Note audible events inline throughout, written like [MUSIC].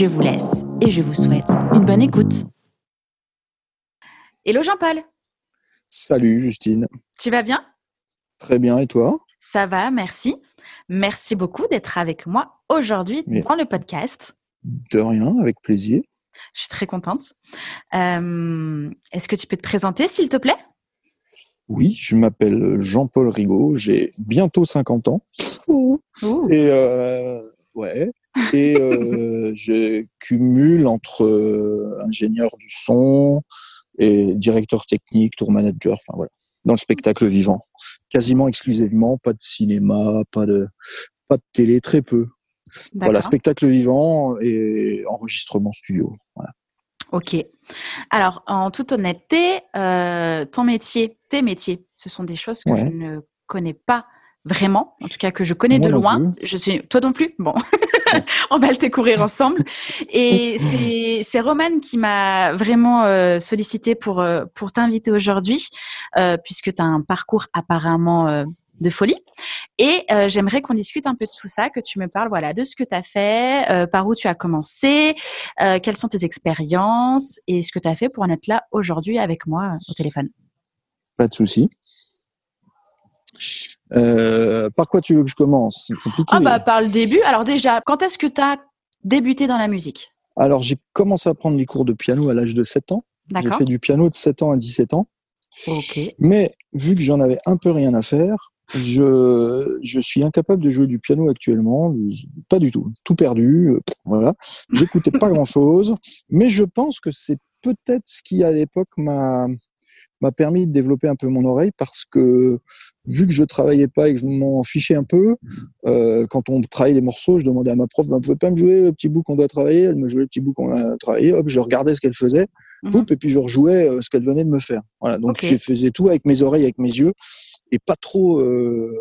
Je vous laisse et je vous souhaite une bonne écoute. Hello Jean-Paul. Salut Justine. Tu vas bien? Très bien et toi? Ça va, merci. Merci beaucoup d'être avec moi aujourd'hui dans le podcast. De rien, avec plaisir. Je suis très contente. Euh, est-ce que tu peux te présenter, s'il te plaît? Oui, je m'appelle Jean-Paul Rigaud, j'ai bientôt 50 ans. Et euh, ouais, et euh, je cumule entre euh, ingénieur du son et directeur technique, tour manager, enfin voilà, dans le spectacle vivant. Quasiment exclusivement, pas de cinéma, pas de, pas de télé, très peu. Voilà, spectacle vivant et enregistrement studio. Voilà. Ok. Alors, en toute honnêteté, euh, ton métier, tes métiers, ce sont des choses que je ne connais pas vraiment, en tout cas que je connais de loin. Je suis toi non plus? Bon, [LAUGHS] on va le découvrir ensemble. Et c'est Romane qui m'a vraiment euh, sollicité pour euh, pour t'inviter aujourd'hui, euh, puisque tu as un parcours apparemment de folie. Et j'aimerais qu'on discute un peu de tout ça, que tu me parles voilà de ce que tu as fait, par où tu as commencé, quelles sont tes expériences et ce que tu as fait pour en être là aujourd'hui avec moi au téléphone. Pas de souci. Euh, par quoi tu veux que je commence? Compliqué. Ah bah par le début. Alors déjà, quand est-ce que tu as débuté dans la musique? Alors j'ai commencé à prendre des cours de piano à l'âge de 7 ans. J'ai fait du piano de 7 ans à 17 ans. Ok. Mais vu que j'en avais un peu rien à faire, je, je suis incapable de jouer du piano actuellement. Pas du tout. Tout perdu. Voilà. J'écoutais pas [LAUGHS] grand chose. Mais je pense que c'est peut-être ce qui à l'époque m'a m'a permis de développer un peu mon oreille parce que vu que je travaillais pas et que je m'en fichais un peu, euh, quand on travaillait des morceaux, je demandais à ma prof, vous pouvez pas me jouer le petit bout qu'on doit travailler? Elle me jouait le petit bout qu'on a travaillé. Hop, je regardais ce qu'elle faisait, mhm. et puis je rejouais euh, ce qu'elle venait de me faire. Voilà, donc je faisais tout avec mes oreilles, avec mes yeux, et pas trop, euh,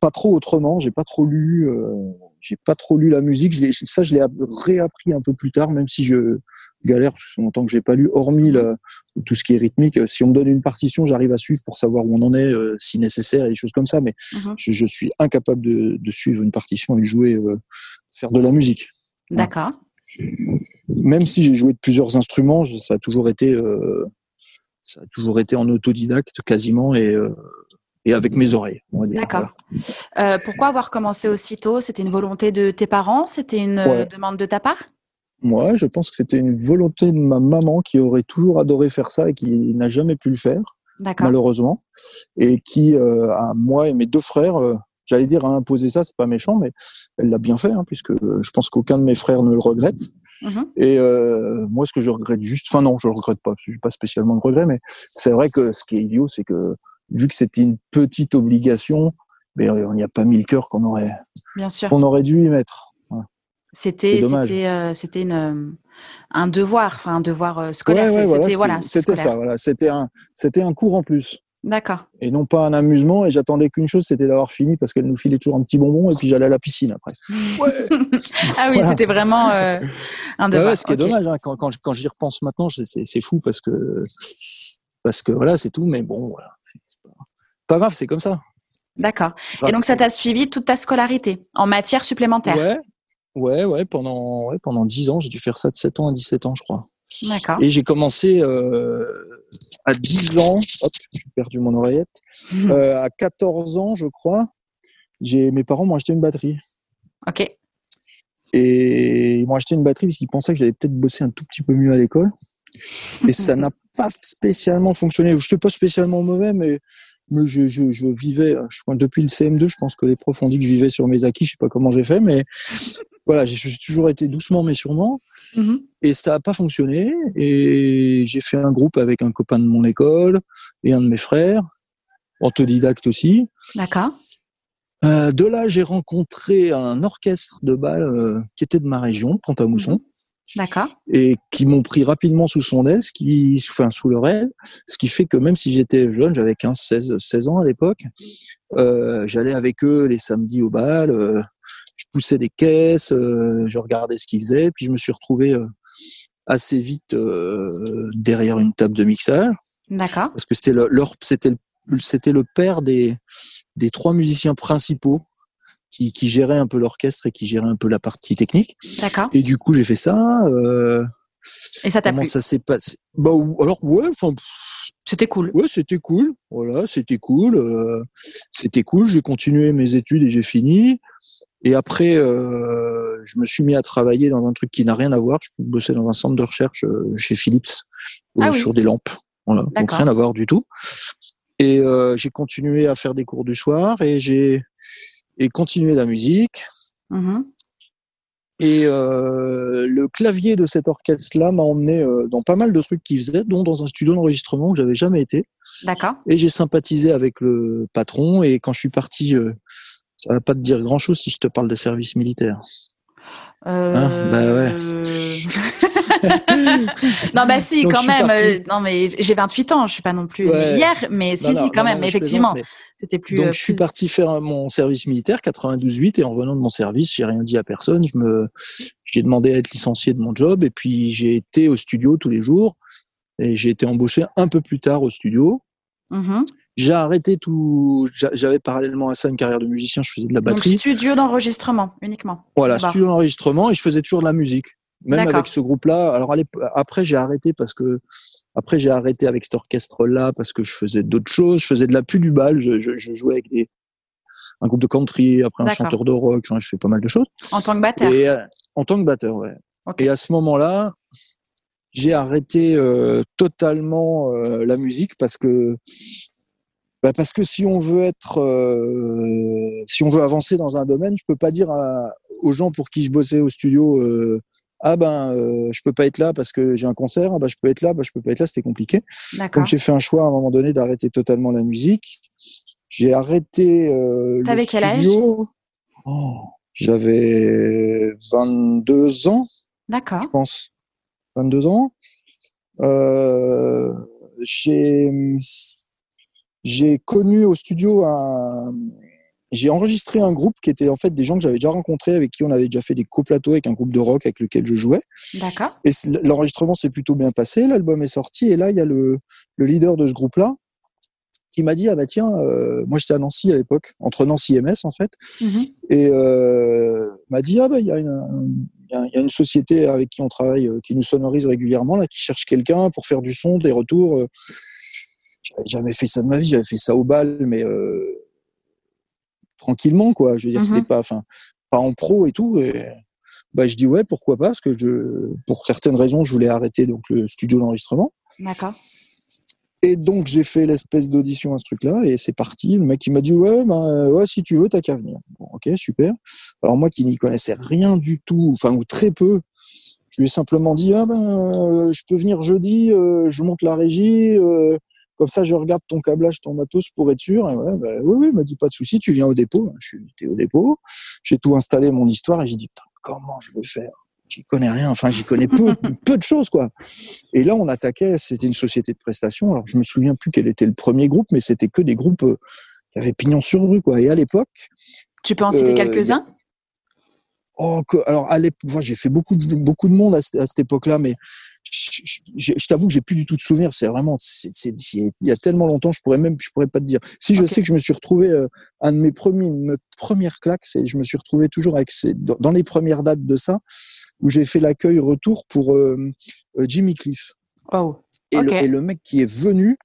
pas trop autrement. J'ai pas trop lu, euh, j'ai pas trop lu la musique. Ça, je l'ai réappris un peu plus tard, même si je galère, que longtemps que j'ai pas lu, hormis le, tout ce qui est rythmique. Si on me donne une partition, j'arrive à suivre pour savoir où on en est, euh, si nécessaire, et des choses comme ça. Mais mhm. je, suis incapable de, de, suivre une partition et de jouer, euh, faire de la musique. D'accord. Même si j'ai joué de plusieurs instruments, ça a toujours été, euh, ça a toujours été en autodidacte quasiment et et avec mes oreilles. D'accord. pourquoi avoir commencé aussitôt? C'était une volonté de tes parents? C'était une demande de ta part? Moi, je pense que c'était une volonté de ma maman qui aurait toujours adoré faire ça et qui n'a jamais pu le faire, malheureusement, et qui, euh, à moi et mes deux frères, euh, j'allais dire a imposé ça, c'est pas méchant, mais elle l'a bien fait, hein, puisque je pense qu'aucun de mes frères ne le regrette. Mhm. Et euh, moi, ce que je regrette juste, enfin non, je le regrette pas, je suis pas spécialement de regret, mais c'est vrai que ce qui est idiot, c'est que vu que c'était une petite obligation, mais on n'y a pas mis le cœur qu'on aurait, qu'on aurait dû y mettre. C'était c'était euh, c'était une euh, un devoir, enfin un devoir euh, scolaire. c'était voilà, c'était ça. Voilà, c'était un c'était un cours en plus. D'accord. Et non pas un amusement. Et j'attendais qu'une chose, c'était d'avoir fini parce qu'elle nous filait toujours un petit bonbon et puis j'allais à la piscine après. [LAUGHS] ah oui, c'était vraiment un devoir. ce qui est dommage hein, quand, quand, quand j'y repense maintenant, c'est fou parce que parce que voilà, c'est tout. Mais bon, voilà, c'est pas, pas grave, c'est comme ça. D'accord. Et donc ça t'a suivi toute ta scolarité en matière supplémentaire. Ouais, Ouais, ouais, pendant, ouais, pendant 10 ans, j'ai dû faire ça de 7 ans à 17 ans, je crois. D'accord. Et j'ai commencé euh, à 10 ans, hop, j'ai perdu mon oreillette, [LAUGHS] euh, à 14 ans, je crois, j'ai mes parents m'ont acheté une batterie. Ok. Et ils m'ont acheté une batterie parce qu'ils pensaient que j'allais peut-être bosser un tout petit peu mieux à l'école. Et ça [LAUGHS] n'a pas spécialement fonctionné. Je ne suis pas spécialement mauvais, mais, mais je, je, je vivais, je, depuis le CM2, je pense que les profs ont dit que je vivais sur mes acquis, je sais pas comment j'ai fait, mais voilà, j'ai toujours été doucement mais sûrement. Mhm. Et ça n'a pas fonctionné. Et j'ai fait un groupe avec un copain de mon école et un de mes frères, autodidacte aussi. D'accord. Euh, de là, j'ai rencontré un orchestre de bal euh, qui était de ma région, Pont-à-Mousson. D'accord. Et qui m'ont pris rapidement sous son aile, ce qui, enfin, sous leur aile, ce qui fait que même si j'étais jeune, j'avais 15, 16, 16 ans à l'époque, euh, j'allais avec eux les samedis au bal, euh, je poussais des caisses, euh, je regardais ce qu'ils faisaient, puis je me suis retrouvé euh, assez vite euh, derrière une table de mixage. D'accord. Parce que c'était le, leur, c'était le, c'était le père des, des trois musiciens principaux qui, qui géraient un peu l'orchestre et qui géraient un peu la partie technique. D'accord. Et du coup, j'ai fait ça. Et ça t'a plu ça s'est passé? Bah alors ouais, enfin. C'était cool. Ouais, c'était cool. Voilà, c'était cool. C'était cool. J'ai continué mes études et j'ai fini. Et après, euh, je me suis mis à travailler dans un truc qui n'a rien à voir. Je bossais dans un centre de recherche euh, chez Philips ah sur des lampes. Voilà, donc rien à voir du tout. Et euh, j'ai continué à faire des cours du soir et j'ai et continué la musique. Mmh. Et euh, le clavier de cet orchestre-là m'a emmené euh, dans pas mal de trucs qu'il faisait, dont dans un studio d'enregistrement où j'avais jamais été. D'accord. Et j'ai sympathisé avec le patron. Et quand je suis parti, euh, ça va pas te dire grand-chose si je te parle de service militaire. Euh... Hein? Bah ouais. [LAUGHS] non, bah si, donc, quand même. Euh, non, mais j'ai 28 ans, je suis pas non plus ouais. hier, mais si, non, si, quand non, même, effectivement. C'était plus. Donc, euh, je suis parti faire mon service militaire, 92-8, et en revenant de mon service, j'ai rien dit à personne. Je me, j'ai demandé à être licencié de mon job, et puis j'ai été au studio tous les jours, et j'ai été embauché un peu plus tard au studio. Mmh. J'ai arrêté tout. J'avais parallèlement à ça une carrière de musicien. Je faisais de la batterie. Donc, studio d'enregistrement uniquement. Voilà, studio d'enregistrement et je faisais toujours de la musique. Même avec ce groupe-là. Alors après, j'ai arrêté parce que après j'ai arrêté avec cet orchestre-là parce que je faisais d'autres choses. Je faisais de la pu du bal. Je, je, je jouais avec des un groupe de country, après un chanteur de rock. Enfin, je fais pas mal de choses. En tant que batteur. Et, euh, en tant que batteur, ouais. Okay. Et à ce moment-là, j'ai arrêté euh, totalement euh, la musique parce que bah parce que si on veut être, euh, si on veut avancer dans un domaine, je peux pas dire à, aux gens pour qui je bossais au studio, euh, ah ben euh, je peux pas être là parce que j'ai un concert, ah ben je peux être là, ben je peux pas être là, c'était compliqué. Donc j'ai fait un choix à un moment donné d'arrêter totalement la musique. J'ai arrêté euh, T'avais le quel âge? studio. Oh, J'avais 22 ans. D'accord. Je pense. 22 ans. Euh, j'ai j'ai connu au studio un j'ai enregistré un groupe qui était en fait des gens que j'avais déjà rencontrés avec qui on avait déjà fait des coplateaux avec un groupe de rock avec lequel je jouais. D'accord. Et l'enregistrement s'est plutôt bien passé, l'album est sorti et là il y a le, le leader de ce groupe-là qui m'a dit ah bah tiens euh, moi j'étais à Nancy à l'époque entre Nancy et Metz en fait mm -hmm. et euh, m'a dit ah bah il y a une il y, a une société avec qui on travaille euh, qui nous sonorise régulièrement là qui cherche quelqu'un pour faire du son des retours euh, j'avais jamais fait ça de ma vie j'avais fait ça au bal mais euh, tranquillement quoi je veux dire mm -hmm. c'était pas enfin pas en pro et tout et bah je dis ouais pourquoi pas parce que je pour certaines raisons je voulais arrêter donc le studio d'enregistrement d'accord et donc j'ai fait l'espèce d'audition à ce truc-là et c'est parti. Le mec il m'a dit ouais ben ouais si tu veux t'as qu'à venir. Bon ok super. Alors moi qui n'y connaissais rien du tout, enfin ou très peu, je lui ai simplement dit ah ben euh, je peux venir jeudi, euh, je monte la régie, euh, comme ça je regarde ton câblage, ton matos pour être sûr. Et ouais ben, oui oui il m'a dit pas de souci, tu viens au dépôt. Je suis au dépôt, j'ai tout installé mon histoire et j'ai dit putain comment je vais faire? J'y connais rien. Enfin, j'y connais peu, [LAUGHS] peu de choses, quoi. Et là, on attaquait. C'était une société de prestation. Alors, je me souviens plus quel était le premier groupe, mais c'était que des groupes euh, qui avaient pignon sur rue, quoi. Et à l'époque. Tu peux en citer euh, quelques-uns? Oh, alors à l'époque, j'ai fait beaucoup de, beaucoup de monde à cette époque-là, mais je, t'avoue que j'ai plus du tout de souvenirs. C'est vraiment, il y a tellement longtemps, je pourrais même, je pourrais pas te dire. Si je okay. sais que je me suis retrouvé, euh, un de mes premiers, mes premières claques, c'est, je me suis retrouvé toujours avec ces, dans, dans les premières dates de ça, où j'ai fait l'accueil retour pour euh, euh, Jimmy Cliff. Oh. Et, okay. le, et le mec qui est venu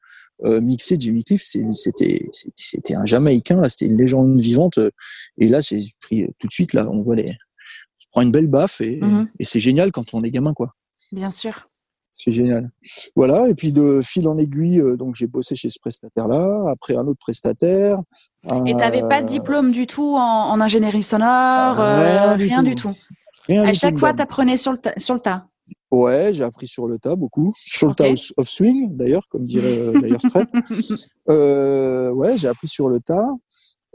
euh, mixer Jimmy Cliff, c'était c'était un Jamaïcain, là, c'était une légende vivante. Et là, j'ai pris tout de suite, là, on voit les, on prend une belle baffe et, mm -hmm. et c'est génial quand on est gamin, quoi. Bien sûr. C'est génial. Voilà, et puis de fil en aiguille, euh, donc j'ai bossé chez ce prestataire-là, après un autre prestataire. Et tu n'avais euh... pas de diplôme du tout en, en ingénierie sonore Rien, euh, du, rien tout. du, tout. Rien à du chaque tout fois, tu apprenais sur le, sur le tas Ouais, j'ai appris sur le tas beaucoup. Sur okay. le tas of swing, d'ailleurs, comme dirait d'ailleurs [LAUGHS] euh, ouais, j'ai appris sur le tas.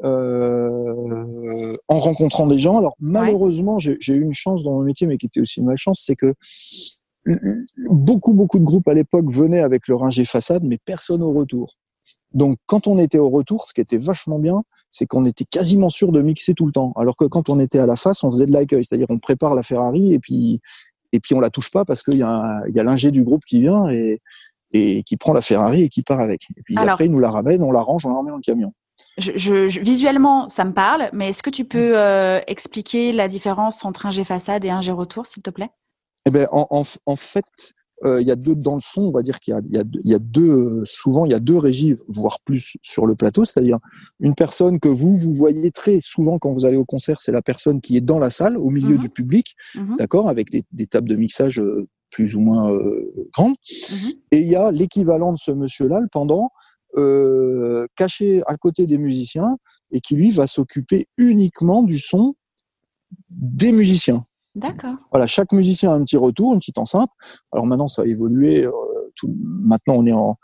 euh, en rencontrant des gens. Alors malheureusement, j'ai eu une chance dans mon métier, mais qui était aussi une malchance, c'est que beaucoup beaucoup de groupes à l'époque venaient avec leur ingé façade, mais personne au retour. Donc quand on était au retour, ce qui était vachement bien, c'est qu'on était quasiment sûr de mixer tout le temps. Alors que quand on était à la face, on faisait de l'accueil, c'est-à-dire on prépare la Ferrari et puis et puis on la touche pas parce qu'il y a, il y a l'ingé du groupe qui vient et, et qui prend la Ferrari et qui part avec. Et puis après, il nous la ramène, on la range, on la remet dans le camion. Je, visuellement, ça me parle, mais est-ce que tu peux euh, expliquer la différence entre un G façade et un G retour, s'il te plaît? Eh ben, en, en, fait, euh, il y a deux dans le son. On va dire qu'il y, y, y a, deux, souvent il y a deux régies, voire plus sur le plateau. C'est-à-dire une personne que vous vous voyez très souvent quand vous allez au concert, c'est la personne qui est dans la salle, au milieu mhm. du public, mhm. d'accord, avec des, des, tables de mixage euh, plus ou moins grandes. Mhm. Et il y a l'équivalent de ce monsieur-là, le pendant, euh, caché à côté des musiciens et qui lui va s'occuper uniquement du son des musiciens. D'accord. Voilà, chaque musicien a un petit retour, une petite enceinte. Alors maintenant, ça a évolué. Euh, tout, maintenant, on est en,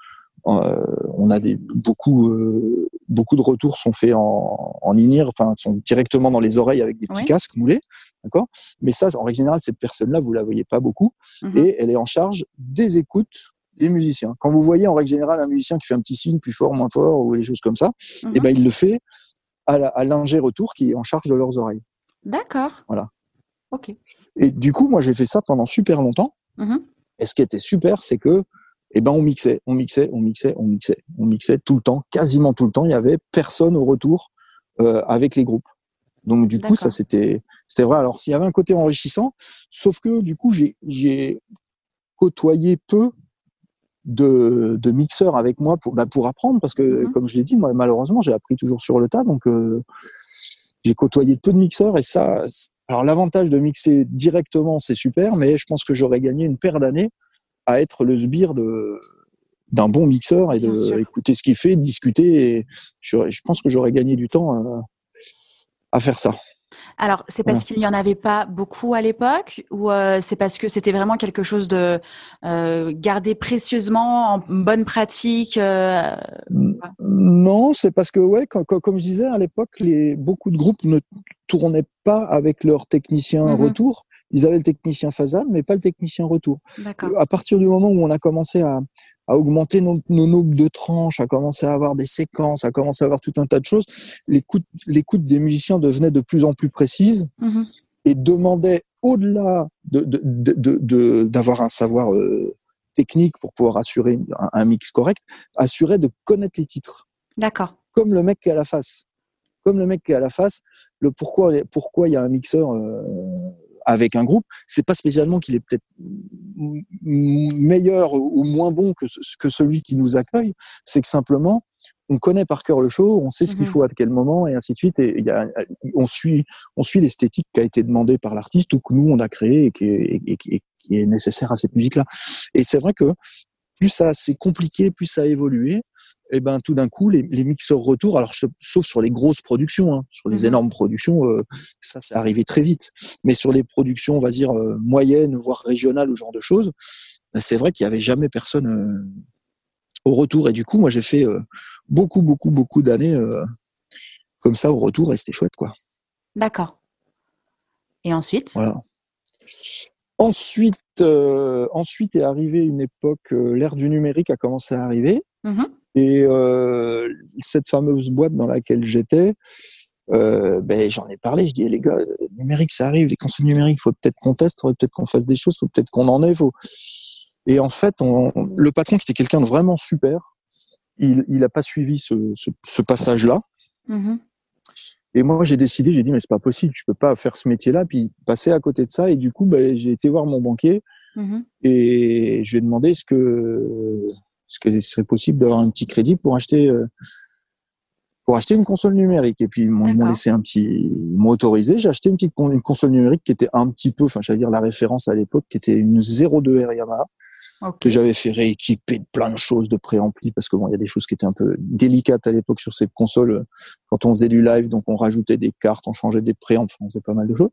euh, on a des beaucoup euh, beaucoup de retours sont faits en, en in enfin sont directement dans les oreilles avec des petits casques moulés, d'accord? Mais ça, en règle générale, cette personne-là, vous la voyez pas beaucoup, mhm. et elle est en charge des écoutes des musiciens. Quand vous voyez en règle générale un musicien qui fait un petit signe plus fort, moins fort, ou des choses comme ça, et eh ben mhm. il le fait à l'ingé retour qui est en charge de leurs oreilles. D'accord. Voilà. Et du coup, moi j'ai fait ça pendant super longtemps. Mhm. Et ce qui était super, c'est que eh ben on mixait, on mixait, on mixait, on mixait, on mixait tout le temps, quasiment tout le temps. Il y avait personne au retour euh, avec les groupes. Donc du coup, ça c'était c'était vrai. Alors s'il y avait un côté enrichissant, sauf que du coup j'ai j'ai côtoyé peu de, de mixeurs avec moi pour, bah, pour apprendre, parce que, mhm. comme je l'ai dit, moi, malheureusement, j'ai appris toujours sur le tas, donc euh, j'ai côtoyé peu de mixeurs, et ça, alors l'avantage de mixer directement, c'est super, mais je pense que j'aurais gagné une paire d'années à être le sbire de d'un bon mixeur et de écouter ce qu'il fait, de discuter, et je, je pense que j'aurais gagné du temps à, à faire ça. Alors, c'est parce qu'il n'y en avait pas beaucoup à l'époque ou euh, c'est parce que c'était vraiment quelque chose de euh, gardé précieusement en bonne pratique euh, Non, c'est parce que, ouais, comme, je disais, à l'époque, les, beaucoup de groupes ne tournaient pas avec leur technicien mmh retour. Ils avaient le technicien phasal, mais pas le technicien retour. À partir du moment où on a commencé à, à augmenter nos, nos nombres de tranches, à commencer à avoir des séquences, à commencer à avoir tout un tas de choses, l'écoute, des musiciens devenait de plus en plus précise mm-hmm. et demandait au-delà de, de, de, d'avoir un savoir euh, technique pour pouvoir assurer un, mix correct, assurer de connaître les titres. D'accord. Comme le mec qui est à la face. Comme le mec qui est à la face, le pourquoi, pourquoi il y a un mixeur euh, avec un groupe, c'est pas spécialement qu'il est peut-être meilleur ou moins bon que, que celui qui nous accueille, c'est que simplement on connaît par cœur le show, on sait ce qu'il mhm. faut à quel moment et ainsi de suite. Et y a, on suit, on suit l'esthétique qui a été demandée par l'artiste ou que nous on a créé et qui est, et qui est nécessaire à cette musique-là. Et c'est vrai que plus ça c'est compliqué, plus ça a évolué, et eh ben tout d'un coup les, les, mixeurs retour, alors sauf sur les grosses productions, hein, sur les mmh énormes productions, euh, ça c'est arrivé très vite. Mais sur les productions, on va dire euh, moyennes, voire régionales, ou genre de choses, ben, c'est vrai qu'il y avait jamais personne euh, au retour. Et du coup, moi j'ai fait beaucoup, beaucoup, beaucoup d'années comme ça au retour, et c'était chouette quoi. D'accord. Et ensuite? Voilà. Ensuite, ensuite est arrivée une époque, l'ère du numérique a commencé à arriver. Mm-hmm. Et euh, cette fameuse boîte dans laquelle j'étais, euh, ben, j'en ai parlé. Je dis, les gars, le numérique, ça arrive, les consoles numériques, faut peut-être qu'on teste, faut peut-être qu'on fasse des choses, faut peut-être qu'on en ait. Faut... Et en fait, on, le patron, qui était quelqu'un de vraiment super, il n'a pas suivi ce, ce, ce passage-là. Mm-hmm. Et moi, j'ai décidé, j'ai dit, mais c'est pas possible, je peux pas faire ce métier-là, puis passer à côté de ça. Et du coup, ben, j'ai été voir mon banquier mmh et je lui ai demandé ce que ce que serait possible d'avoir un petit crédit pour acheter euh, pour acheter une console numérique. Et puis ils m'ont laissé un petit, ils m'ont autorisé. J'ai acheté une petite une console numérique qui était un petit peu, enfin, j'allais dire la référence à l'époque, qui était une 02R Yamaha que j'avais fait rééquiper de plein de choses de préampli parce que bon, il y a des choses qui étaient un peu délicates à l'époque sur cette console quand on faisait du live, donc on rajoutait des cartes, on changeait des préamplis, on faisait pas mal de choses.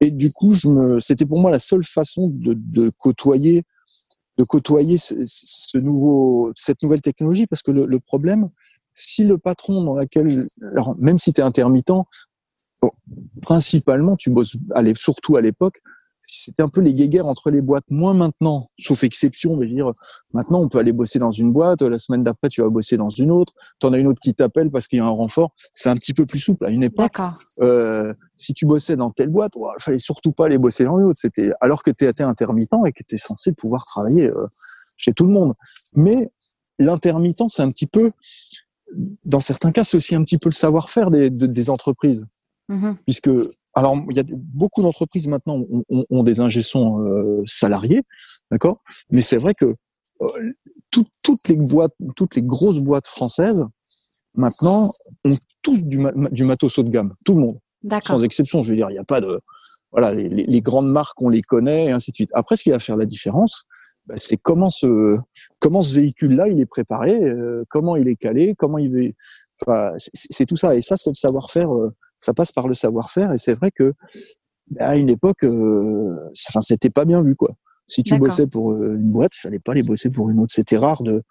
Et du coup, je me, c'était pour moi la seule façon de, de côtoyer, de côtoyer ce, nouveau, cette nouvelle technologie parce que le, le problème, si le patron dans laquelle, alors même si tu es intermittent, principalement tu bosses, allez, surtout à l'époque, c'était un peu les guéguerres entre les boîtes. Moins maintenant, sauf exception, mais dire, maintenant on peut aller bosser dans une boîte, la semaine d'après tu vas bosser dans une autre, tu en as une autre qui t'appelle parce qu'il y a un renfort. C'est un petit peu plus souple. À une époque, euh, si tu bossais dans telle boîte, il fallait surtout pas aller bosser dans une autre. C'était alors que tu étais intermittent et que tu es censé pouvoir travailler euh, chez tout le monde. Mais l'intermittent, c'est un petit peu, dans certains cas, c'est aussi un petit peu le savoir-faire des, des entreprises. Mmh Puisque alors, il y a beaucoup d'entreprises maintenant ont, des ingessons euh, salariés, d'accord? Mais c'est vrai que euh, toutes les boîtes, toutes les grosses boîtes françaises maintenant ont tous du, du matos haut de gamme, tout le monde, sans exception. Je veux dire, il n'y a pas de voilà, les, grandes marques on les connaît et ainsi de suite. Après, ce qui va faire la différence, bah, c'est comment ce comment ce véhicule-là il est préparé, euh, comment il est calé, comment il est. Enfin, c'est tout ça et ça, c'est le savoir-faire ça passe par le savoir-faire. Et c'est vrai que bah, à une époque, euh, enfin, c'était pas bien vu, quoi. Si tu bossais pour euh, une boîte, il fallait pas les bosser pour une autre. C'était rare de.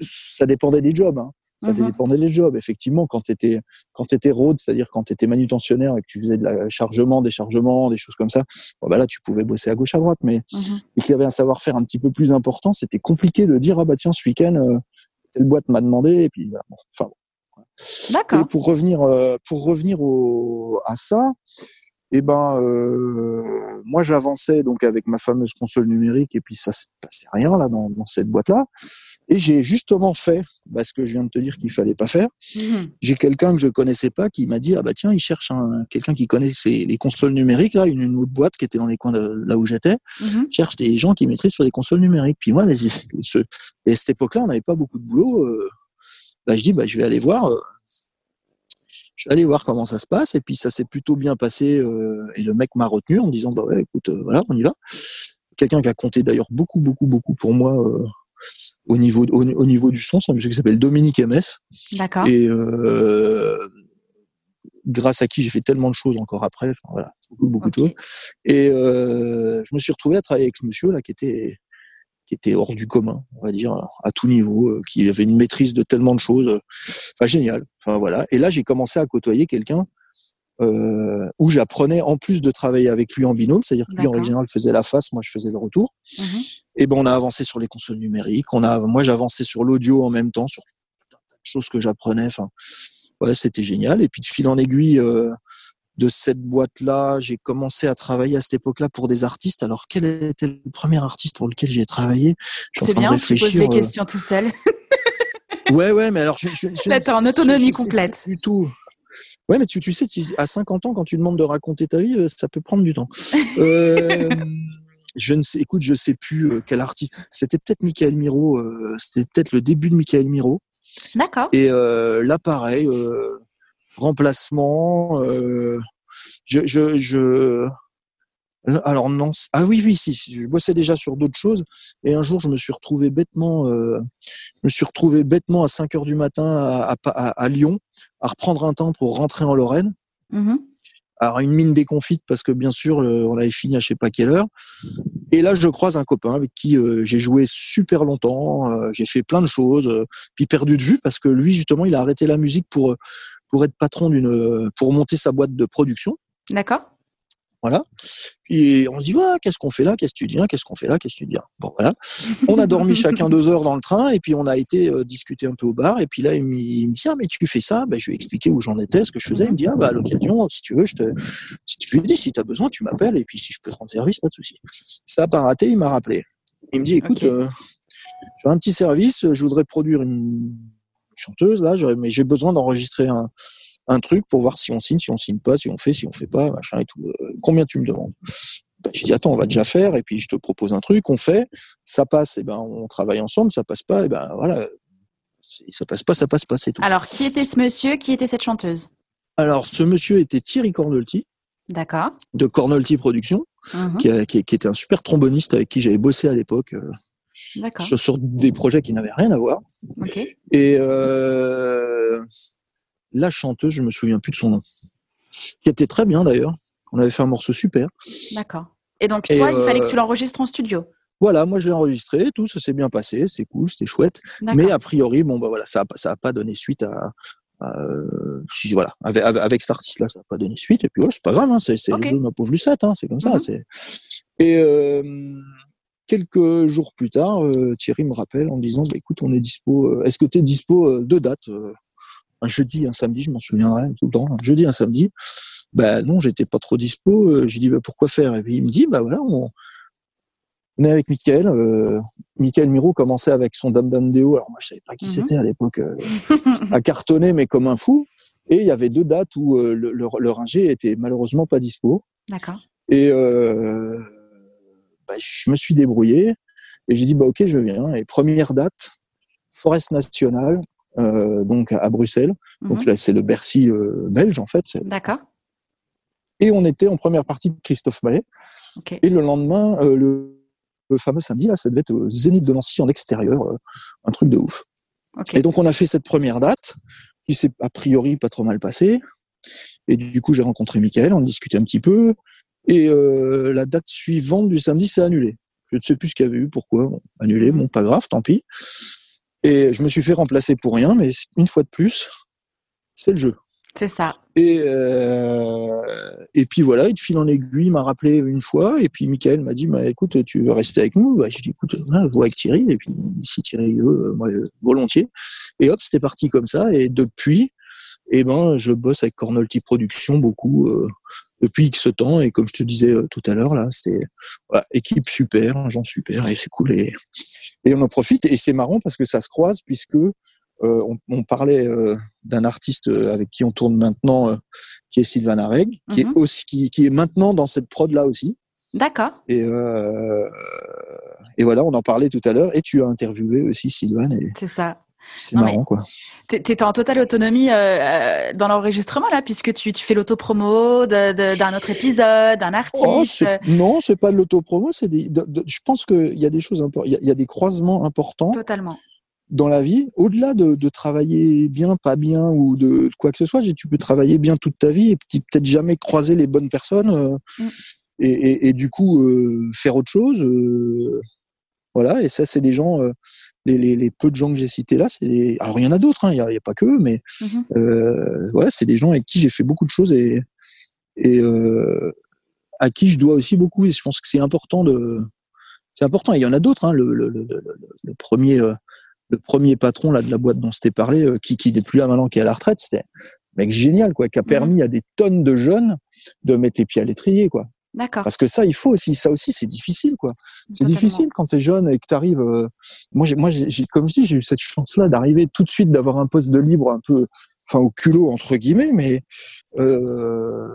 Ça dépendait des jobs. Hein. Ça mmh dépendait des jobs. Effectivement, quand tu étais, quand étais road, c'est-à-dire quand tu étais manutentionnaire et que tu faisais de la chargement, des chargements, des choses comme ça, bon, bah là, tu pouvais bosser à gauche, à droite. Mais mmh et qu'il y avait un savoir-faire un petit peu plus important, c'était compliqué de dire, ah bah tiens, ce week-end, euh, telle boîte m'a demandé. Et puis, bah, enfin, D'accord. Et pour revenir, euh, pour revenir au, à ça, eh ben, euh, moi j'avançais donc avec ma fameuse console numérique et puis ça se passait rien là dans, dans cette boîte là. Et j'ai justement fait bah, ce que je viens de te dire qu'il fallait pas faire. Mhm. J'ai quelqu'un que je connaissais pas qui m'a dit ah bah tiens il cherche un, quelqu'un qui connaît les consoles numériques là une, autre boîte qui était dans les coins de là où j'étais mhm. cherche des gens qui maîtrisent sur les consoles numériques. Puis moi ce, et à cette époque-là on n'avait pas beaucoup de boulot. Euh, bah, je dis bah je vais aller voir euh, je vais aller voir comment ça se passe. Et puis ça s'est plutôt bien passé euh, et le mec m'a retenu en me disant bah ouais écoute euh, voilà on y va. Quelqu'un qui a compté d'ailleurs beaucoup beaucoup beaucoup pour moi au niveau au, niveau du son c'est un monsieur qui s'appelle Dominique MS d'accord. Et grâce à qui j'ai fait tellement de choses encore après voilà beaucoup beaucoup de choses. Et je me suis retrouvé à travailler avec ce monsieur là qui était qui était hors du commun, on va dire, à tout niveau, euh, qui avait une maîtrise de tellement de choses. Euh, enfin, génial. Enfin, voilà. Et là, j'ai commencé à côtoyer quelqu'un euh, où j'apprenais, en plus de travailler avec lui en binôme, c'est-à-dire que lui, en général, faisait la face, moi, je faisais le retour. Mhm. Et ben, on a avancé sur les consoles numériques. On a, moi, j'avançais sur l'audio en même temps, sur des choses que j'apprenais. Enfin, ouais, c'était génial. Et puis, de fil en aiguille, euh, de cette boîte-là. J'ai commencé à travailler à cette époque-là pour des artistes. Alors, quel était le premier artiste pour lequel j'ai travaillé? C'est bien, tu poses les euh, questions tout seul. [LAUGHS] ouais, ouais, mais alors... Je, je, je en autonomie complète. Du tout. Ouais, mais tu, tu sais, à 50 ans, quand tu demandes de raconter ta vie, euh, ça peut prendre du temps. [LAUGHS] Euh, je ne sais, écoute, je sais plus quel artiste. C'était peut-être Michael Miro. C'était peut-être le début de Michael Miro. D'accord. Et là, pareil, remplacement. Euh, je, je, je, alors non, ah oui oui si, je bossais déjà sur d'autres choses et un jour je me suis retrouvé bêtement, euh, je me suis retrouvé bêtement à 5 heures du matin à, à, à, Lyon à reprendre un temps pour rentrer en Lorraine. Mmh alors une mine déconfite parce que bien sûr on avait fini à je sais pas quelle heure. Et là je croise un copain avec qui euh, j'ai joué super longtemps, euh, j'ai fait plein de choses, puis perdu de vue parce que lui justement il a arrêté la musique pour pour être patron d'une, pour monter sa boîte de production. D'accord. Voilà. Puis on se dit, ouais, qu'est-ce qu'on fait là? Qu'est-ce que tu dis Qu'est-ce qu'on fait là? Qu'est-ce que tu dis Bon, voilà. On a dormi [LAUGHS] chacun deux heures dans le train et puis on a été euh, discuter un peu au bar. Et puis là, il me, dit, ah, mais tu fais ça? Ben, Je lui ai expliqué où j'en étais, ce que je faisais. Il me dit, ah, bah, à l'occasion, si tu veux, je te. Je lui ai dit, si tu as besoin, tu m'appelles. Et puis si je peux te rendre service, pas de souci. Ça n'a pas raté, il m'a rappelé. Il me dit, écoute, euh, j'ai un petit service, je voudrais produire une chanteuse là, mais j'ai besoin d'enregistrer un, un, truc pour voir si on signe, si on signe pas, si on fait, si on fait pas, machin et tout. Euh, combien tu me demandes? Ben, Je dis attends, on va déjà faire et puis je te propose un truc, on fait, ça passe, et ben on travaille ensemble, ça passe pas, et ben voilà, ça passe pas, ça passe pas, c'est tout. Alors qui était ce monsieur, qui était cette chanteuse? Alors ce monsieur était Thierry Cornolti. D'accord. De Cornolti Productions, qui, était un super tromboniste avec qui j'avais bossé à l'époque. Euh, sur, des projets qui n'avaient rien à voir. Et euh, la chanteuse, je me souviens plus de son nom, qui était très bien d'ailleurs. On avait fait un morceau super. D'accord. Et donc toi, il fallait que tu euh, l'enregistres en studio. voilà, moi je l'ai enregistré, tout ça s'est bien passé, c'est cool, c'était chouette. Mais a priori, bon bah voilà, ça a, ça a pas donné suite à, euh, voilà, avec, avec cet artiste-là, ça n'a pas donné suite. Et puis ouais, c'est pas grave, hein, c'est le jeu de ma pauvre Lucette, hein, c'est comme ça. Mhm. C'est et euh, quelques jours plus tard, euh, Thierry me rappelle en me disant, bah, écoute, on est dispo. Euh, est-ce que tu es dispo euh, deux dates Un jeudi, un samedi, je m'en souviendrai tout le temps. Un jeudi, un samedi. Bah non, j'étais pas trop dispo. J'ai dit bah, pourquoi faire? Et puis il me dit bah voilà, on, on est avec Michael. Euh, Michael Miro commençait avec son Dame Dame Déo. Alors moi, je savais pas qui mhm. c'était à l'époque. Euh, [LAUGHS] à cartonner, mais comme un fou. Et il y avait deux dates où euh, le, le, le ringer était malheureusement pas dispo. D'accord. Et bah, je me suis débrouillé. Et j'ai dit, bah ok, je viens. Et première date, Forest National, euh, donc à Bruxelles. Donc mhm. là, c'est le Bercy euh, belge, en fait. D'accord. Et on était en première partie de Christophe Mallet. Okay. Et le lendemain, euh, le le fameux samedi, là, ça devait être au Zénith de Nancy en extérieur, un truc de ouf. Et donc on a fait cette première date, qui s'est a priori pas trop mal passée. Et du coup, j'ai rencontré Michael, on discutait un petit peu. Et euh, la date suivante du samedi, c'est annulé. Je ne sais plus ce qu'il y avait eu, pourquoi. annulé, mhm. bon, pas grave, tant pis. Et je me suis fait remplacer pour rien, mais une fois de plus, c'est le jeu. C'est ça. Et, euh, et puis voilà, il te file en aiguille, il m'a rappelé une fois, et puis Michael m'a dit, bah, écoute, tu veux rester avec nous? Bah, J'ai dit, écoute, je vois avec Thierry, et puis si Thierry veut, euh, moi, volontiers. Et hop, c'était parti comme ça, et depuis, eh ben, je bosse avec Cornolty Productions beaucoup, euh, depuis X temps, et comme je te disais euh, tout à l'heure, là, c'était voilà, équipe super, gens super, et c'est cool, et, et on en profite, et c'est marrant parce que ça se croise, puisque euh, on, on, parlait euh, d'un artiste euh, avec qui on tourne maintenant, qui est Sylvain Areg, qui est mhm. aussi qui, qui, est maintenant dans cette prod là aussi. D'accord. Et, et voilà, on en parlait tout à l'heure. Et tu as interviewé aussi Sylvain. C'est ça. C'est marrant, quoi. Tu étais en totale autonomie euh, dans l'enregistrement, là, puisque tu, tu fais l'autopromo d'un autre épisode, d'un oh, artiste. non, c'est pas de l'autopromo, des. je pense qu'il y a des choses importantes. Il y, a des croisements importants. Totalement dans la vie, au-delà de, de, travailler bien, pas bien ou de, quoi que ce soit, tu peux travailler bien toute ta vie et peut-être jamais croiser les bonnes personnes euh, mm. et, et, et, du coup euh, faire autre chose. Euh, voilà, et ça, c'est des gens, les, les, les, peu de gens que j'ai cités là, c'est alors il y en a d'autres, hein, il n'y a, a, pas que eux, mais mm-hmm. voilà, c'est des gens avec qui j'ai fait beaucoup de choses et, et à qui je dois aussi beaucoup. Et je pense que c'est important de, c'est important. il y en a d'autres. Hein, le, le, le, le, premier le premier patron là de la boîte dont je t'ai parlé, euh, qui qui n'est plus là maintenant, qui est à la retraite, c'était un mec génial quoi, qui a permis à des tonnes de jeunes de mettre les pieds à l'étrier quoi. D'accord. Parce que ça, il faut aussi, ça aussi, c'est difficile, quoi. C'est difficile quand tu es jeune et que tu arrives. Euh, moi, moi, j'ai, comme je dis, j'ai eu cette chance-là d'arriver tout de suite, d'avoir un poste de libre un peu, enfin, au culot entre guillemets, mais euh,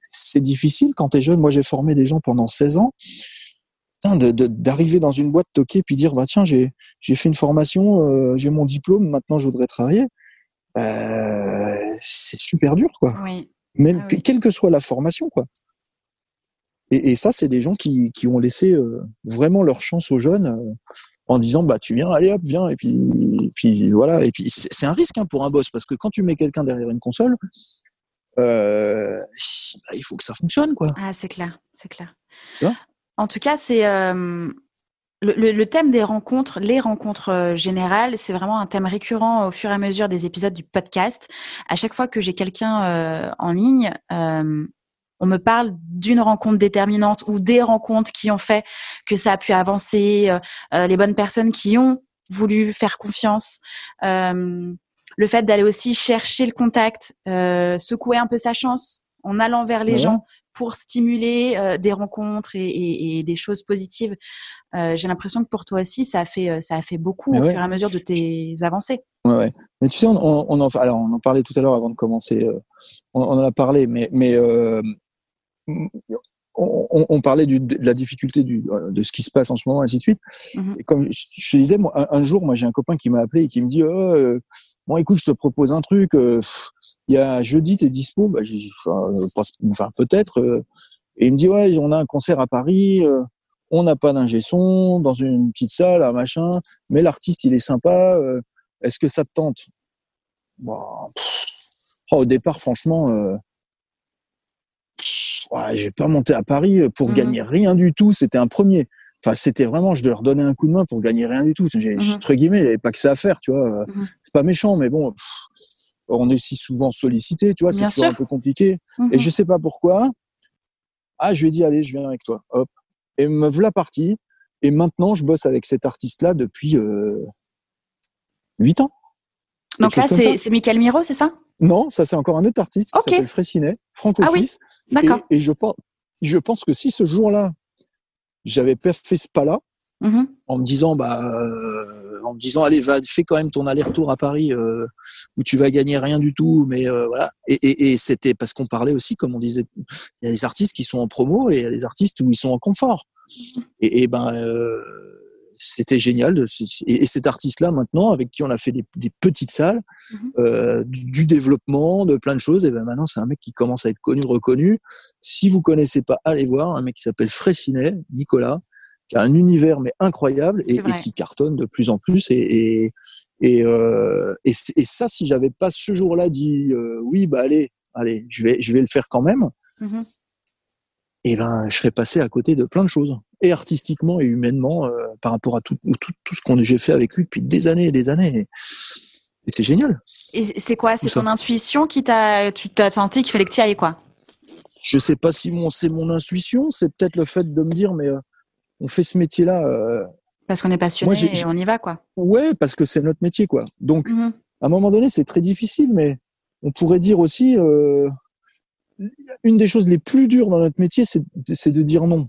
c'est difficile quand tu es jeune. Moi, j'ai formé des gens pendant 16 ans d'arriver dans une boîte toquée puis dire bah tiens j'ai j'ai fait une formation euh, j'ai mon diplôme maintenant je voudrais travailler c'est super dur quoi oui. même ah quelle que soit la formation quoi et, et ça c'est des gens qui, qui ont laissé euh, vraiment leur chance aux jeunes euh, en disant bah tu viens allez hop viens et puis et puis voilà. Et puis c'est un risque hein, pour un boss parce que quand tu mets quelqu'un derrière une console euh, bah, il faut que ça fonctionne quoi. Ah c'est clair c'est clair. En tout cas, c'est euh, le, thème des rencontres, les rencontres générales, c'est vraiment un thème récurrent au fur et à mesure des épisodes du podcast. À chaque fois que j'ai quelqu'un euh, en ligne, on me parle d'une rencontre déterminante ou des rencontres qui ont fait que ça a pu avancer, les bonnes personnes qui ont voulu faire confiance. le fait d'aller aussi chercher le contact, secouer un peu sa chance en allant vers les gens pour stimuler euh, des rencontres et, et, et, des choses positives. Euh, J'ai l'impression que pour toi aussi, ça a fait, euh, ça a fait beaucoup au fur et à mesure de tes avancées. Ouais, ouais. Mais tu sais, on, on, on, en, alors, on en parlait tout à l'heure avant de commencer. Euh, on, on, en a parlé, mais, mais euh, on, on, parlait du, de la difficulté du, de ce qui se passe en ce moment, ainsi de suite. Mm-hmm. Et comme je te disais, moi, un, jour, moi, j'ai un copain qui m'a appelé et qui me dit, oh, euh, bon, écoute, je te propose un truc. Euh, il y a jeudi, t'es dispo? Bah, enfin, enfin peut-être. Euh, et il me dit, ouais, on a un concert à Paris. Euh, on n'a pas d'ingé son dans une petite salle, un machin. Mais l'artiste, il est sympa. Est-ce que ça te tente? Bon, oh, Au départ, franchement ouais, j'ai pas monté à Paris euh, pour mmh. gagner rien du tout. C'était un premier. Enfin, c'était vraiment, je leur donnais un coup de main pour gagner rien du tout. J'ai, mhm. Entre guillemets, il n'y avait pas que ça à faire, tu vois. Mhm. C'est pas méchant, mais bon, on est si souvent sollicité, tu vois, c'est toujours un peu compliqué. Et je sais pas pourquoi. Ah, je lui ai dit, allez, je viens avec toi. Hop. Et me voilà parti. Et maintenant, je bosse avec cet artiste-là depuis euh, 8 ans. Donc là, c'est Michael Miro, c'est ça? Non, ça c'est encore un autre artiste qui s'appelle Fressinet, franco-suisse. Ah oui, d'accord. Et, je, pense, je pense que si ce jour-là, j'avais pas fait ce pas-là, mm-hmm. en me disant, bah, euh, en me disant, allez, va, fais quand même ton aller-retour à Paris euh, où tu vas gagner rien du tout, mais euh, voilà. Et, et, et c'était parce qu'on parlait aussi, comme on disait, il y a des artistes qui sont en promo et il y a des artistes où ils sont en confort. Et, et ben, c'était génial. Et, cet artiste-là, maintenant, avec qui on a fait des, petites salles, mhm. euh, du, développement, de plein de choses, et ben maintenant, c'est un mec qui commence à être connu, reconnu. Si vous connaissez pas, allez voir un mec qui s'appelle Fressinet, Nicolas, qui a un univers mais incroyable et, qui cartonne de plus en plus. Et, et, euh, et, ça, si j'avais pas ce jour-là dit euh, oui, bah allez, allez, je vais, je vais le faire quand même. Mhm et ben je serais passé à côté de plein de choses et artistiquement et humainement euh, par rapport à tout, tout, tout ce qu'on j'ai fait avec lui depuis des années et des années. Et, c'est génial. Et c'est quoi? C'est ton intuition qui t'a tu t'as senti qu'il fallait que tu ailles quoi? Je sais pas si mon c'est mon intuition c'est peut-être le fait de me dire mais euh, on fait ce métier là euh, parce qu'on est passionné et on y va quoi. Ouais parce que c'est notre métier quoi. Donc mmh à un moment donné c'est très difficile mais on pourrait dire aussi une des choses les plus dures dans notre métier, c'est de dire non.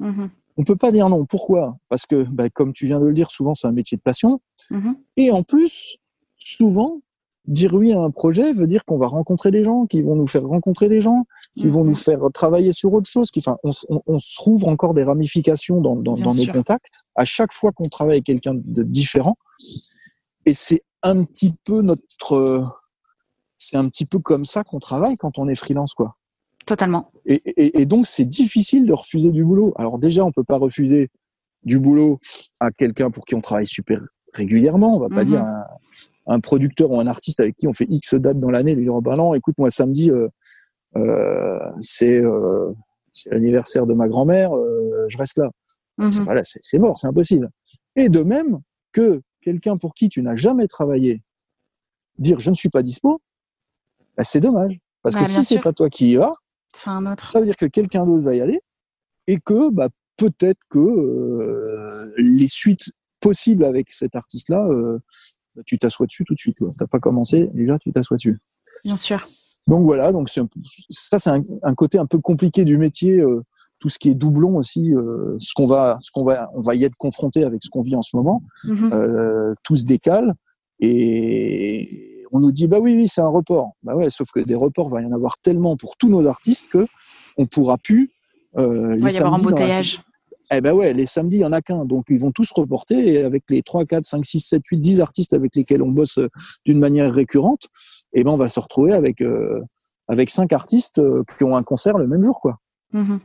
Mm-hmm. On peut pas dire non. Pourquoi? Parce que, bah, comme tu viens de le dire, souvent c'est un métier de passion. Mm-hmm. Et en plus, souvent, dire oui à un projet veut dire qu'on va rencontrer des gens, qui vont nous faire rencontrer des gens, qui vont nous mm-hmm. faire travailler sur autre chose. Enfin, on, on, se trouve encore des ramifications dans, dans, dans nos contacts à chaque fois qu'on travaille avec quelqu'un de différent. Et c'est un petit peu notre c'est un petit peu comme ça qu'on travaille quand on est freelance, quoi. Totalement. Et, donc, c'est difficile de refuser du boulot. Alors déjà, on peut pas refuser du boulot à quelqu'un pour qui on travaille super régulièrement. On va pas dire mhm. un, producteur ou un artiste avec qui on fait X dates dans l'année, lui dire, oh, bah non, écoute, moi, samedi, euh, euh, euh, c'est l'anniversaire de ma grand-mère, je reste là. Mhm. Voilà, c'est mort, c'est impossible. Et de même que quelqu'un pour qui tu n'as jamais travaillé, dire je ne suis pas dispo, bah, c'est dommage. Parce que si c'est pas toi qui y vas, ça veut dire que quelqu'un d'autre va y aller et que bah, peut-être que euh, les suites possibles avec cet artiste-là, euh, bah, tu t'assois dessus tout de suite. Tu n'as pas commencé, déjà tu t'assois dessus. Bien sûr. Donc voilà, donc ça c'est un, côté un peu compliqué du métier, euh, tout ce qui est doublon aussi, ce qu'on va, ce qu'on va, on va y être confronté avec ce qu'on vit en ce moment. Mm-hmm. tout se décale et on nous dit bah oui, oui, c'est un report. Bah ouais, sauf que des reports, va y en avoir tellement pour tous nos artistes que on pourra plus. Euh, il va y avoir un embouteillage. Eh ben ouais, les samedis, il y en a qu'un. Donc, ils vont tous reporter. Et avec les 3, 4, 5, 6, 7, 8, 10 artistes avec lesquels on bosse euh, d'une manière récurrente, eh ben, on va se retrouver avec, euh, avec 5 artistes euh, qui ont un concert le même jour, quoi. Mm-hmm.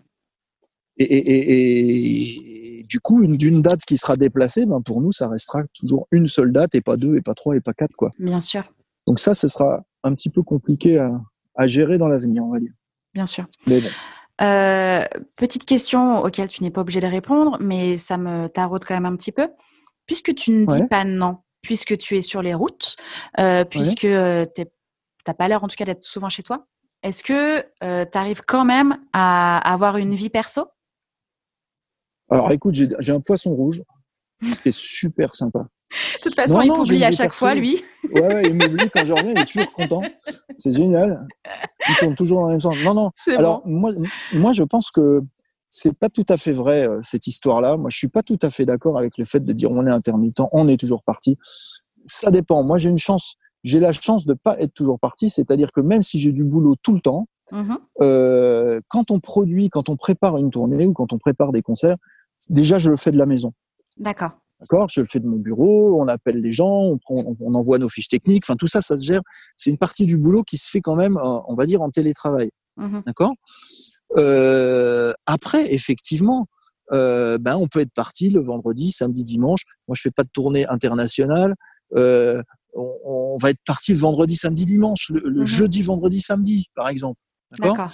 Et, et, et, et, du coup, d'une date qui sera déplacée, ben pour nous, ça restera toujours une seule date et pas deux, et pas trois, et pas quatre, quoi. Bien sûr. Donc ça, ce sera un petit peu compliqué à, gérer dans l'avenir, on va dire. Bien sûr. Euh, petite question auquel tu n'es pas obligé de répondre, mais ça me taraude quand même un petit peu. Puisque tu ne dis pas non, puisque tu es sur les routes, euh, puisque euh, tu n'as pas l'air en tout cas d'être souvent chez toi, est-ce que tu arrives quand même à avoir une vie perso? Alors écoute, j'ai un poisson rouge qui est super sympa. De toute façon, il t'oublie à chaque fois, lui. Ouais, ouais il m'oublie quand je reviens, il est toujours content. C'est génial. Il tourne toujours dans le même sens. Non, non. Alors, moi, moi, je pense que c'est pas tout à fait vrai, euh, cette histoire-là. Moi, je suis pas tout à fait d'accord avec le fait de dire on est intermittent, on est toujours parti. Ça dépend. Moi, j'ai une chance. J'ai la chance de pas être toujours parti. C'est-à-dire que même si j'ai du boulot tout le temps, mm-hmm. euh, quand on produit, quand on prépare une tournée ou quand on prépare des concerts, déjà, je le fais de la maison. D'accord. D'accord Je le fais de mon bureau, on appelle les gens, on, envoie nos fiches techniques. Enfin, tout ça, ça se gère. C'est une partie du boulot qui se fait quand même, euh, on va dire, en télétravail. Mmh D'accord? Euh, Après, effectivement, euh, ben, on peut être parti le vendredi, samedi, dimanche. Moi, je fais pas de tournée internationale. Euh, on, on, va être parti le vendredi, samedi, dimanche, le, le mmh jeudi, vendredi, samedi, par exemple. D'accord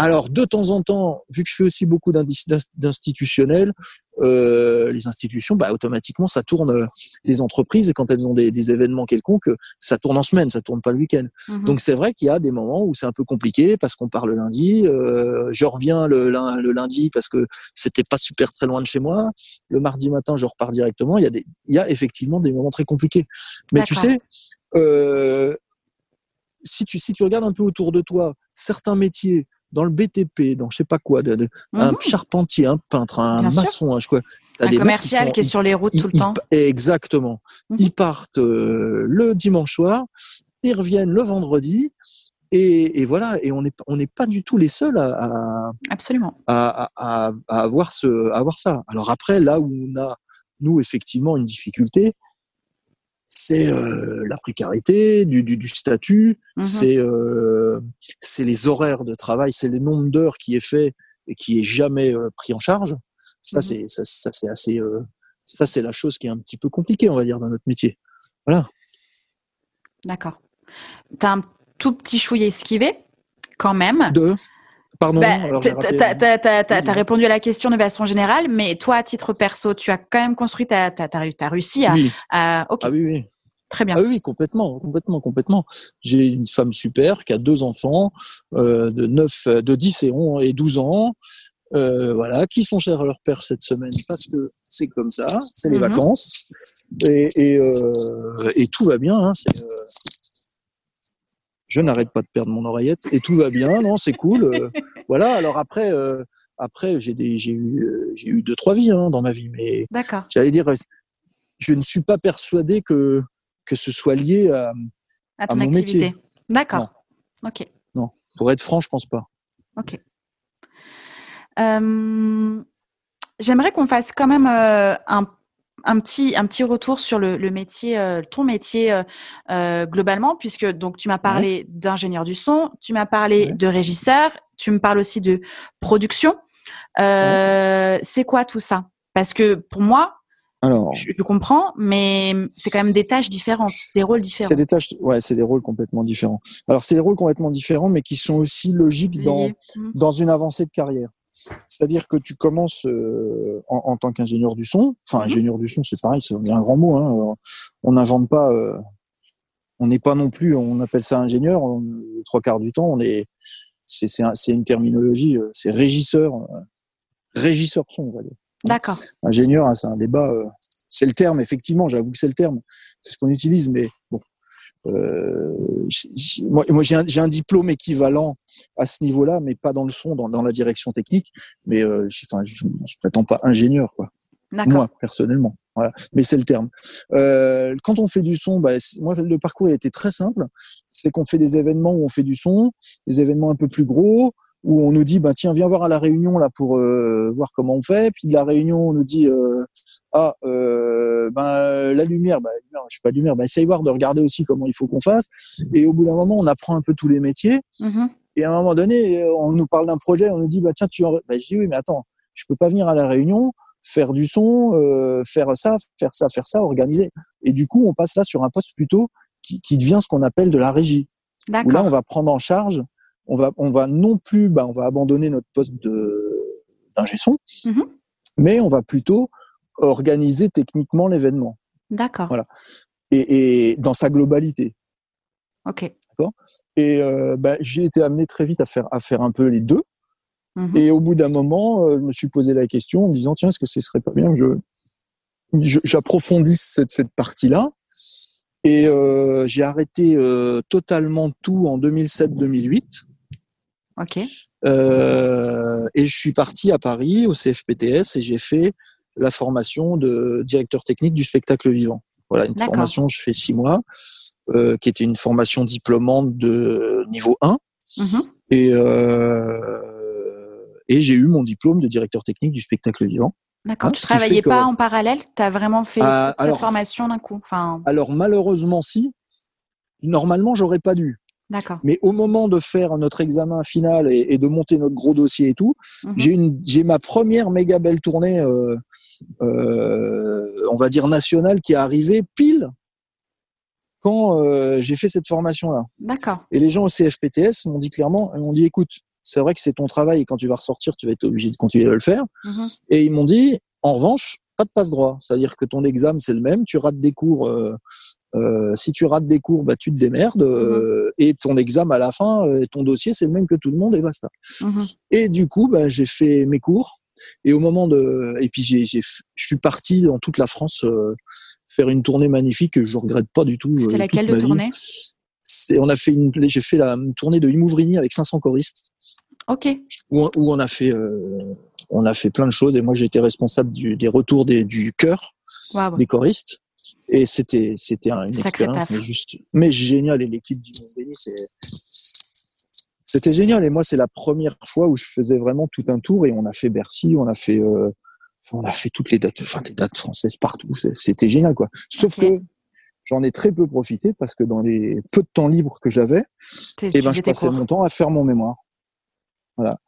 Alors, de temps en temps, vu que je fais aussi beaucoup d'institutionnels, euh, les institutions, bah, automatiquement, ça tourne euh, les entreprises et quand elles ont des, des, événements quelconques, ça tourne en semaine, ça tourne pas le week-end. Mhm. Donc c'est vrai qu'il y a des moments où c'est un peu compliqué parce qu'on part le lundi, euh, je reviens le, le, lundi parce que c'était pas super très loin de chez moi. Le mardi matin, je repars directement. Il y a des, il y a effectivement des moments très compliqués. Mais tu sais, euh, si tu si tu regardes un peu autour de toi, certains métiers dans le BTP, dans je sais pas quoi, de, un mhm. charpentier, un peintre, un maçon, un, je crois. Un commercial qui, est sur les routes tout le temps. Exactement. Mhm. Ils partent euh, le dimanche soir, ils reviennent le vendredi. Et, et voilà, et on n'est on n'est pas du tout les seuls à, à absolument à, à, à, avoir ce à avoir ça. Alors après, là où on a nous effectivement une difficulté, c'est euh, la précarité du, du, du statut, mmh c'est euh, c'est les horaires de travail, c'est le nombre d'heures qui est fait et qui est jamais euh, pris en charge. Ça mmh c'est ça, ça c'est assez euh, ça c'est la chose qui est un petit peu compliquée on va dire dans notre métier. Voilà. D'accord. T'as un tout petit chouille esquivé quand même. De Pardon. Bah, tu as, répondu à la question de façon générale, mais toi, à titre perso, tu as quand même construit, tu as, réussi à. Oui. à... ok Ah oui, oui. Très bien. Ah oui, complètement, complètement, complètement. J'ai une femme super qui a deux enfants euh, de 9, de 10 et 11 et 12 ans, euh, voilà, qui sont chers à leur père cette semaine parce que c'est comme ça, c'est les mhm. vacances et, et, euh, et, tout va bien. Hein, euh, je n'arrête pas de perdre mon oreillette et tout va bien, non, c'est cool. Euh, [LAUGHS] voilà. Alors après, euh, après j'ai j'ai eu j'ai eu deux trois vies hein, dans ma vie, mais j'allais dire, je ne suis pas persuadé que que ce soit lié à, à ton activité. D'accord. Ok. Non, pour être franc, je pense pas. Ok. Euh, j'aimerais qu'on fasse quand même euh, un, un, petit, un petit retour sur le, le métier, euh, ton métier globalement, puisque donc tu m'as parlé d'ingénieur du son, tu m'as parlé de régisseur, tu me parles aussi de production. C'est quoi tout ça? Parce que pour moi, alors, je, comprends, mais c'est quand même des tâches différentes, des rôles différents. C'est des tâches, ouais, c'est des rôles complètement différents. Alors, c'est des rôles complètement différents, mais qui sont aussi logiques dans, mmh. dans une avancée de carrière. C'est-à-dire que tu commences euh, en, en, tant qu'ingénieur du son. Enfin, mmh. ingénieur du son, c'est pareil, c'est un grand mot. Hein. On n'invente pas. Euh, on n'est pas non plus. On appelle ça ingénieur. trois quarts du temps, on est. C'est un, une terminologie. Euh, c'est régisseur. régisseur son, on va dire. D'accord. Ingénieur, hein, c'est un débat. C'est le terme, effectivement. J'avoue que c'est le terme. C'est ce qu'on utilise, mais bon. Euh, moi, moi j'ai un, un, diplôme équivalent à ce niveau-là, mais pas dans le son, dans, dans la direction technique. Mais euh, enfin, je ne prétends pas ingénieur, quoi. Moi, personnellement. Voilà. Mais c'est le terme. Euh, quand on fait du son, bah, moi, le parcours il était très simple. C'est qu'on fait des événements où on fait du son, des événements un peu plus gros, où on nous dit ben tiens viens voir à la réunion là pour euh, voir comment on fait. Puis de la réunion on nous dit euh, ah euh, ben la lumière ben je sais pas de lumière ben essaye voir de regarder aussi comment il faut qu'on fasse. Et au bout d'un moment on apprend un peu tous les métiers. Mm-hmm. et à un moment donné on nous parle d'un projet on nous dit bah tiens tu ben, je dis oui mais attends je peux pas venir à la réunion faire du son faire ça faire ça faire ça organiser. Et du coup on passe là sur un poste plutôt qui, qui devient ce qu'on appelle de la régie. Où là on va prendre en charge on va, on va non plus, bah, on va abandonner notre poste de d'ingé son, mhm. mais on va plutôt organiser techniquement l'événement. D'accord. Voilà. Et, et, dans sa globalité. Ok. D'accord? Et euh, bah, j'ai été amené très vite à faire à faire un peu les deux. Mhm. Et au bout d'un moment, euh, je me suis posé la question en me disant tiens, est-ce que ce serait pas bien que je j'approfondisse cette, cette partie-là? Et euh, j'ai arrêté euh, totalement tout en 2007-2008. Ok. Euh, et je suis parti à Paris au CFPTS et j'ai fait la formation de directeur technique du spectacle vivant. Voilà, une formation, je fais six mois, euh, qui était une formation diplômante de niveau 1. Mhm. Et, euh, et j'ai eu mon diplôme de directeur technique du spectacle vivant. D'accord. Hein, tu travaillais pas en parallèle? Tu as vraiment fait ah, la formation d'un coup? Enfin... Alors malheureusement, si. Normalement, j'aurais pas dû. D'accord. Mais au moment de faire notre examen final et, de monter notre gros dossier et tout, j'ai une, j'ai ma première méga belle tournée, euh, euh, on va dire nationale, qui est arrivée pile quand euh, j'ai fait cette formation-là. D'accord. Et les gens au CFPTS m'ont dit clairement, ils m'ont dit, écoute, c'est vrai que c'est ton travail et quand tu vas ressortir, tu vas être obligé de continuer à le faire. Mhm. Et ils m'ont dit, en revanche, pas de passe droit. C'est-à-dire que ton examen, c'est le même. Tu rates des cours. Euh, euh, si tu rates des cours, bah, tu te démerdes. euh, et ton examen à la fin, ton dossier, c'est le même que tout le monde et basta. Mhm. Et du coup, bah, j'ai fait mes cours. Et au moment de, et puis j'ai, je suis parti dans toute la France euh, faire une tournée magnifique que je regrette pas du tout. C'était laquelle de tournée? C'est- On a fait une, j'ai fait la une tournée de Imouvrini avec 500 choristes Ok. où, on- où on a fait, euh, on a fait plein de choses. Et moi, j'ai été responsable du, des retours des, du chœur des choristes. Et c'était, c'était un- une Sacré expérience, taf. mais juste, mais génial. Et l'équipe du c'est, c'était génial. Et moi, c'est la première fois où je faisais vraiment tout un tour. Et on a fait Bercy, on a fait, euh, on a fait toutes les dates, enfin des dates françaises partout. C'était génial, quoi. Sauf que j'en ai très peu profité parce que dans les peu de temps libre que j'avais, tu ben, je passais cours. mon temps à faire mon mémoire. Voilà.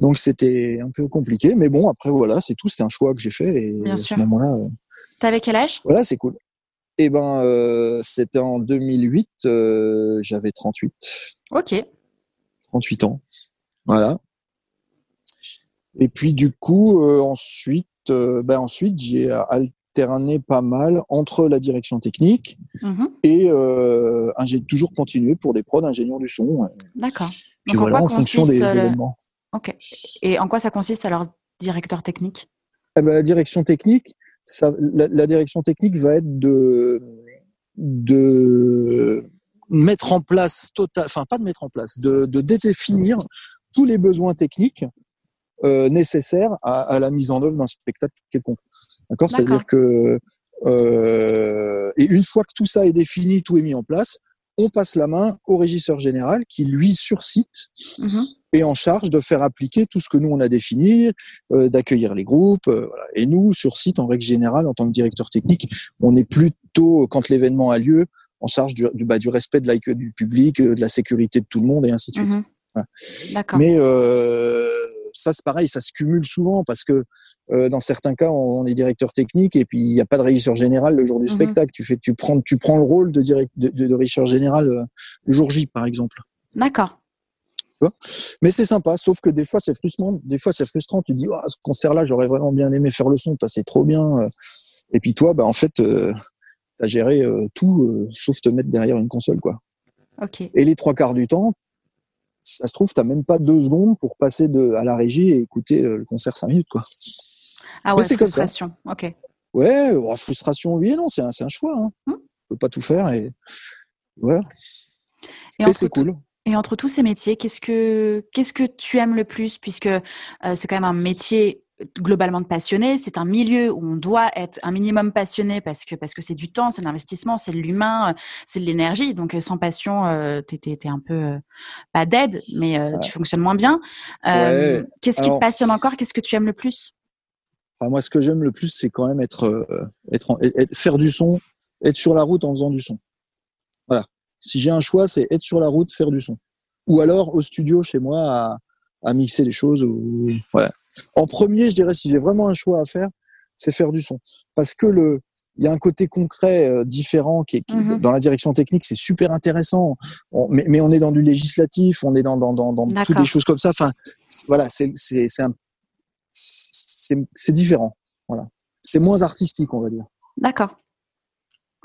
Donc c'était un peu compliqué, mais bon, après voilà, c'est tout. C'était un choix que j'ai fait et Bien à sûr. ce moment-là, euh, T'avais quel âge? voilà, c'est cool. Et ben, euh, c'était en 2008. euh, J'avais 38, Ok. 38 ans. Voilà. Et puis du coup, euh, ensuite, euh, ben ensuite, j'ai alterné pas mal entre la direction technique Mhm. et euh, j'ai toujours continué pour des prods ingénieurs du son. D'accord. Puis Donc, voilà, en fonction des le- événements. Ok. Et en quoi ça consiste alors, directeur technique? Eh ben, la direction technique, ça, la, la direction technique va être de, de mettre en place total, enfin pas de mettre en place, de, de définir tous les besoins techniques euh, nécessaires à, à la mise en œuvre d'un spectacle quelconque. D'accord? D'accord. C'est-à-dire que euh, et une fois que tout ça est défini, tout est mis en place, on passe la main au régisseur général qui lui sur site Mhm. est en charge de faire appliquer tout ce que nous on a défini, euh, d'accueillir les groupes. euh, voilà. Et nous, sur site, en règle générale, en tant que directeur technique, on est plutôt, quand l'événement a lieu, en charge du, du, bah, du respect de l'accueil du public, euh, de la sécurité de tout le monde et ainsi de suite. Mhm. Mais euh, ça, c'est pareil, ça se cumule souvent parce que euh, dans certains cas, on, on est directeur technique et puis il n'y a pas de régisseur général le jour du Mhm. spectacle. Tu fais, tu prends, tu prends le rôle de, direct, de, de, de régisseur général euh, le jour J, par exemple. D'accord. Mais c'est sympa, sauf que des fois c'est frustrant. Des fois c'est frustrant. Tu dis, ah, ce concert-là, j'aurais vraiment bien aimé faire le son. Toi, c'est trop bien. euh. Et puis toi, bah en fait, euh, t'as géré tout, sauf te mettre derrière une console, quoi. Ok. Et les trois quarts du temps, ça se trouve, t'as même pas deux secondes pour passer de à la régie et écouter euh, le concert cinq minutes, quoi. Ah ouais, c'est comme ça. frustration. Ok. Ouais, oh, frustration, oui et non, c'est un, un choix. Hein. Hmm. On peut pas tout faire et voilà. Et c'est cool. Et entre tous ces métiers, qu'est-ce que qu'est-ce que tu aimes le plus? Puisque euh, c'est quand même un métier globalement de passionné, c'est un milieu où on doit être un minimum passionné parce que parce que c'est du temps, c'est de l'investissement, c'est de l'humain, euh, c'est de l'énergie. Donc euh, sans passion, euh, t'es t'es- un peu euh, pas dead, mais euh, tu fonctionnes moins bien. Euh, Ouais. Qu'est-ce qui te passionne encore? Qu'est-ce que tu aimes le plus? Enfin, moi, ce que j'aime le plus, c'est quand même être, être, en- être- faire du son, être sur la route en faisant du son. Voilà. Si j'ai un choix, c'est être sur la route, faire du son. Ou alors au studio chez moi à, à mixer les choses. Ou, voilà. En premier, je dirais, si j'ai vraiment un choix à faire, c'est faire du son. Parce que le, il y a un côté concret euh, différent qui est qui- Mhm. dans la direction technique, c'est super intéressant. On- mais, mais on est dans du législatif, on est dans dans dans, dans toutes des choses comme ça. Enfin, voilà, c'est c'est c'est différent. Voilà, c'est moins artistique, on va dire. D'accord.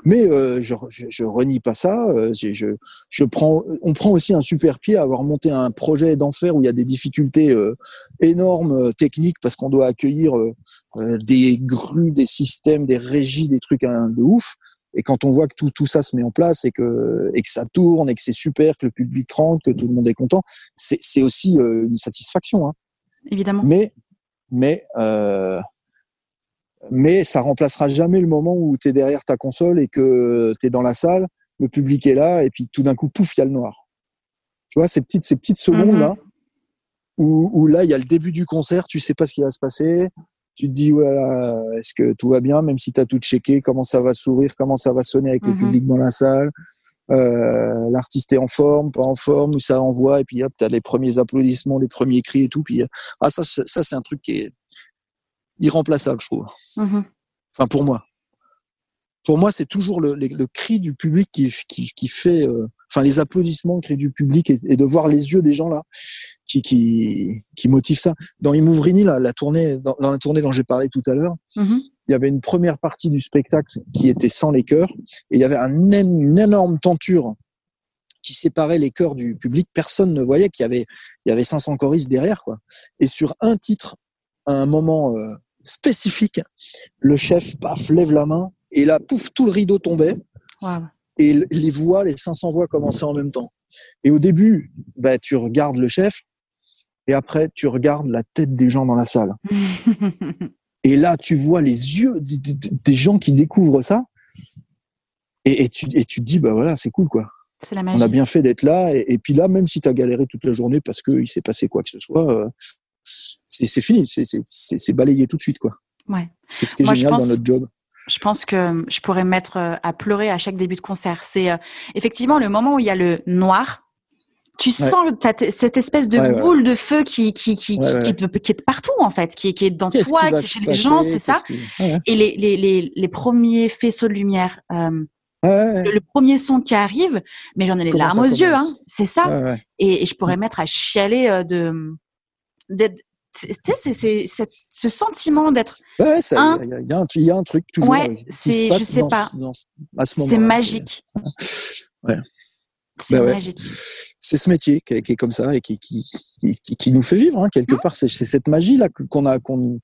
Mais euh, je, je, je renie pas ça. euh, je, je, prends, on prend aussi un super pied à avoir monté un projet d'enfer où il y a des difficultés euh, énormes euh, techniques parce qu'on doit accueillir euh, euh, des grues, des systèmes, des régies, des trucs hein, de ouf. Et quand on voit que tout, tout ça se met en place et que, et que ça tourne et que c'est super, que le public rentre, que tout le monde est content, c'est c'est aussi euh, une satisfaction. Hein. Évidemment. Mais, mais, euh, mais ça remplacera jamais le moment où tu es derrière ta console et que tu es dans la salle, le public est là, et puis tout d'un coup, pouf, il y a le noir. Tu vois, ces petites, ces petites secondes-là, où, où là, il y a le début du concert, tu sais pas ce qui va se passer, tu te dis, voilà, est-ce que tout va bien, même si tu as tout checké, comment ça va s'ouvrir, comment ça va sonner avec le Mhm. public dans la salle, euh, l'artiste est en forme, pas en forme, où ça envoie, et puis hop, tu as les premiers applaudissements, les premiers cris et tout, puis ah, ça, ça c'est un truc qui est irremplaçable, je trouve. Mhm. Enfin, pour moi. Pour moi, c'est toujours le, le, le cri du public qui, qui, qui fait, euh, enfin les applaudissements créent du public et, de voir les yeux des gens là qui qui qui motive ça. Dans Imouvrini, là, la tournée, dans, la tournée dont j'ai parlé tout à l'heure, mm-hmm. il y avait une première partie du spectacle qui était sans les chœurs et il y avait un, une énorme tenture qui séparait les chœurs du public. Personne ne voyait qu'il y avait il y avait 500 choristes derrière quoi. Et sur un titre, à un moment euh, spécifique, le chef paf lève la main et là pouf tout le rideau tombait. Et les voix, les 500 voix commençaient en même temps. Et au début, bah, tu regardes le chef, et après tu regardes la tête des gens dans la salle. [LAUGHS] et là, tu vois les yeux des gens qui découvrent ça, et, tu, et tu te dis, bah voilà, c'est cool quoi. La On a bien fait d'être là, et, puis là, même si tu as galéré toute la journée parce qu'il s'est passé quoi que ce soit, euh, c'est fini, c'est balayé tout de suite quoi. Ouais. C'est ce qui est génial dans notre job je pense que je pourrais me mettre euh, à pleurer à chaque début de concert. C'est euh, effectivement le moment où il y a le noir tu sens cette espèce de boule de feu qui qui qui, qui, qui, est, partout en fait, qui, est dans toi, qui est chez les gens, c'est ça? Et les, les, les, les, premiers faisceaux de lumière, euh, le, premier son qui arrive, mais j'en ai les larmes aux yeux, hein, c'est ça. Et, et, je pourrais mettre à chialer euh, de d'être tu sais, c'est ce sentiment d'être. Ouais, il y, y, a un truc toujours. Ouais, euh, c'est, je sais pas. C'est magique. [LAUGHS] Ouais. C'est bah magique. C'est ce métier qui est, comme ça et qui, qui, qui, qui nous fait vivre hein, quelque mmh. part. C'est cette magie là qu'on a, qu'on,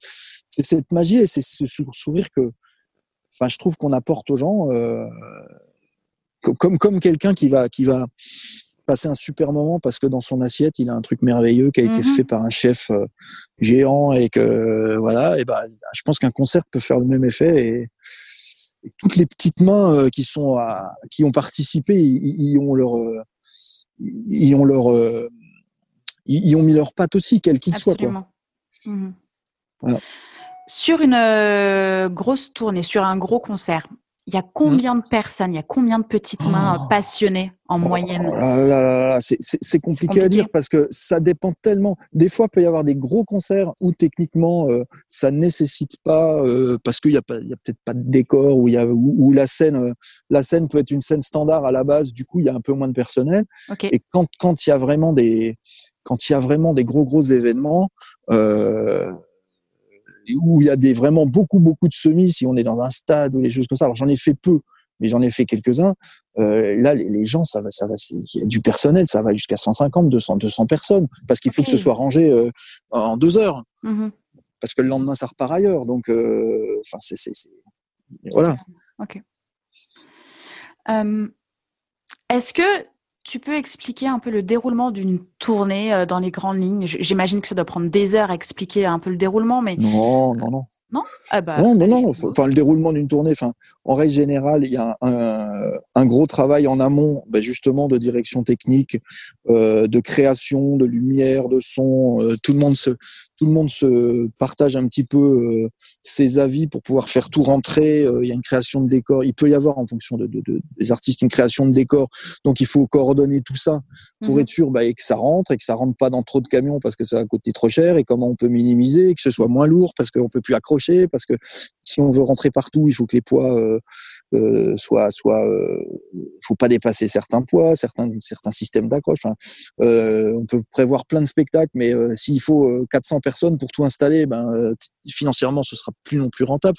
c'est cette magie et c'est ce sourire que, enfin, je trouve qu'on apporte aux gens, euh, comme comme quelqu'un qui va qui va passer un super moment parce que dans son assiette il a un truc merveilleux qui a été mmh fait par un chef euh, géant et que voilà et ben je pense qu'un concert peut faire le même effet et toutes les petites mains euh, qui sont à, qui ont participé, ils, ont leur, euh, ils ont leur, euh, ils, ont mis leur patte aussi, quel qu'il soit. Quoi. Mmh. Sur une grosse tournée, sur un gros concert, il y a combien de personnes, il y a combien de petites mains oh. passionnées en oh moyenne C'est compliqué, à dire parce que ça dépend tellement. Des fois, il peut y avoir des gros concerts où techniquement euh, ça ne nécessite pas euh, parce qu'il n'y a, a peut-être pas de décor y a où, la scène, euh, la scène peut être une scène standard à la base. Du coup, il y a un peu moins de personnel. Et quand quand il y a vraiment des quand il y a vraiment des gros gros événements. Euh, où il y a des vraiment beaucoup beaucoup de semis si on est dans un stade ou les choses comme ça. Alors j'en ai fait peu mais j'en ai fait quelques-uns. Euh, là les, gens ça va ça va il y a du personnel ça va jusqu'à 150 200 200 personnes. Parce qu'il faut que ce soit rangé euh, en deux heures. Mmh parce que le lendemain ça repart ailleurs. Donc euh, enfin c'est voilà. Ok. Est-ce que tu peux expliquer un peu le déroulement d'une tournée euh, dans les grandes lignes? J'imagine que ça doit prendre des heures à expliquer un peu le déroulement, mais non, non, non. Non ah bah, Non, non, non. Enfin, le déroulement d'une tournée, enfin, en règle générale, il y a un, un gros travail en amont, ben justement, de direction technique, euh, de création, de lumière, de son. Euh, tout le monde se, tout le monde se partage un petit peu euh, ses avis pour pouvoir faire tout rentrer. Euh, il y a une création de décor. Il peut y avoir, en fonction de, de, de, des artistes, une création de décor. Donc, il faut coordonner tout ça pour mhm. être sûr bah, que ça rentre et que ça rentre pas dans trop de camions parce que ça va coûter trop cher. Et comment on peut minimiser, et que ce soit moins lourd parce qu'on peut plus accrocher parce que si on veut rentrer partout, il faut que les poids euh, euh, soient, soient, euh, faut pas dépasser certains poids, certains, certains systèmes d'accroche. euh, on peut prévoir plein de spectacles, mais s'il faut 400 personnes pour tout installer, ben financièrement, ce sera plus non plus rentable.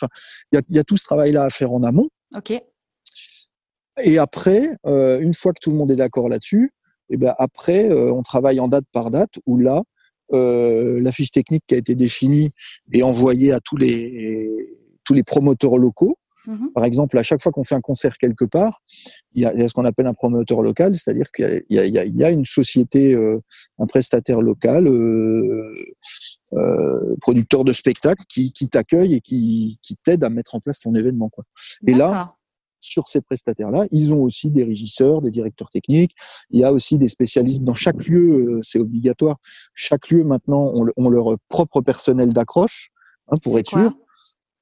il y a, y a tout ce travail-là à faire en amont. Ok. Et après, une fois que tout le monde est d'accord là-dessus, et eh ben après, on travaille en date par date, où là, euh, la fiche technique qui a été définie et envoyée à tous les tous les promoteurs locaux. Mhm. Par exemple, à chaque fois qu'on fait un concert quelque part, il y a, ce qu'on appelle un promoteur local, c'est-à-dire qu'il y, y, a une société, euh, un prestataire local, euh, euh, producteur de spectacle, qui, qui t'accueille et qui, qui t'aide à mettre en place ton événement. Quoi. Et là, sur ces prestataires-là. Ils ont aussi des régisseurs, des directeurs techniques. Il y a aussi des spécialistes dans chaque lieu. Euh, c'est obligatoire. Chaque lieu maintenant ont, leur propre personnel d'accroche hein, pour être sûr.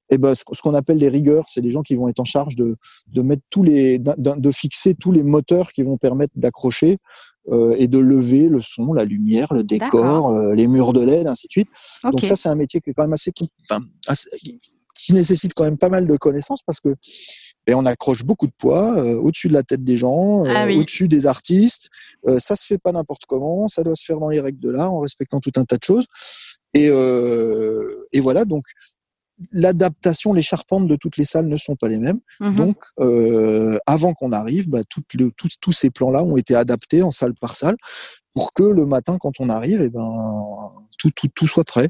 Et eh ben, ce, qu'on appelle les rigueurs, c'est des gens qui vont être en charge de, de mettre tous les, de fixer tous les moteurs qui vont permettre d'accrocher euh, et de lever le son, la lumière, le décor, euh, les murs de LED, ainsi de suite. Donc ça, c'est un métier qui est quand même assez, enfin, assez, qui nécessite quand même pas mal de connaissances parce que et on accroche beaucoup de poids euh, au-dessus de la tête des gens, ah au-dessus des artistes. ça se fait pas n'importe comment, ça doit se faire dans les règles de l'art, en respectant tout un tas de choses. Et, et voilà, donc l'adaptation, les charpentes de toutes les salles ne sont pas les mêmes. Mhm. Donc, euh, avant qu'on arrive, bah, le, tous ces plans-là ont été adaptés en salle par salle pour que le matin, quand on arrive, et eh ben, tout, tout, tout soit prêt.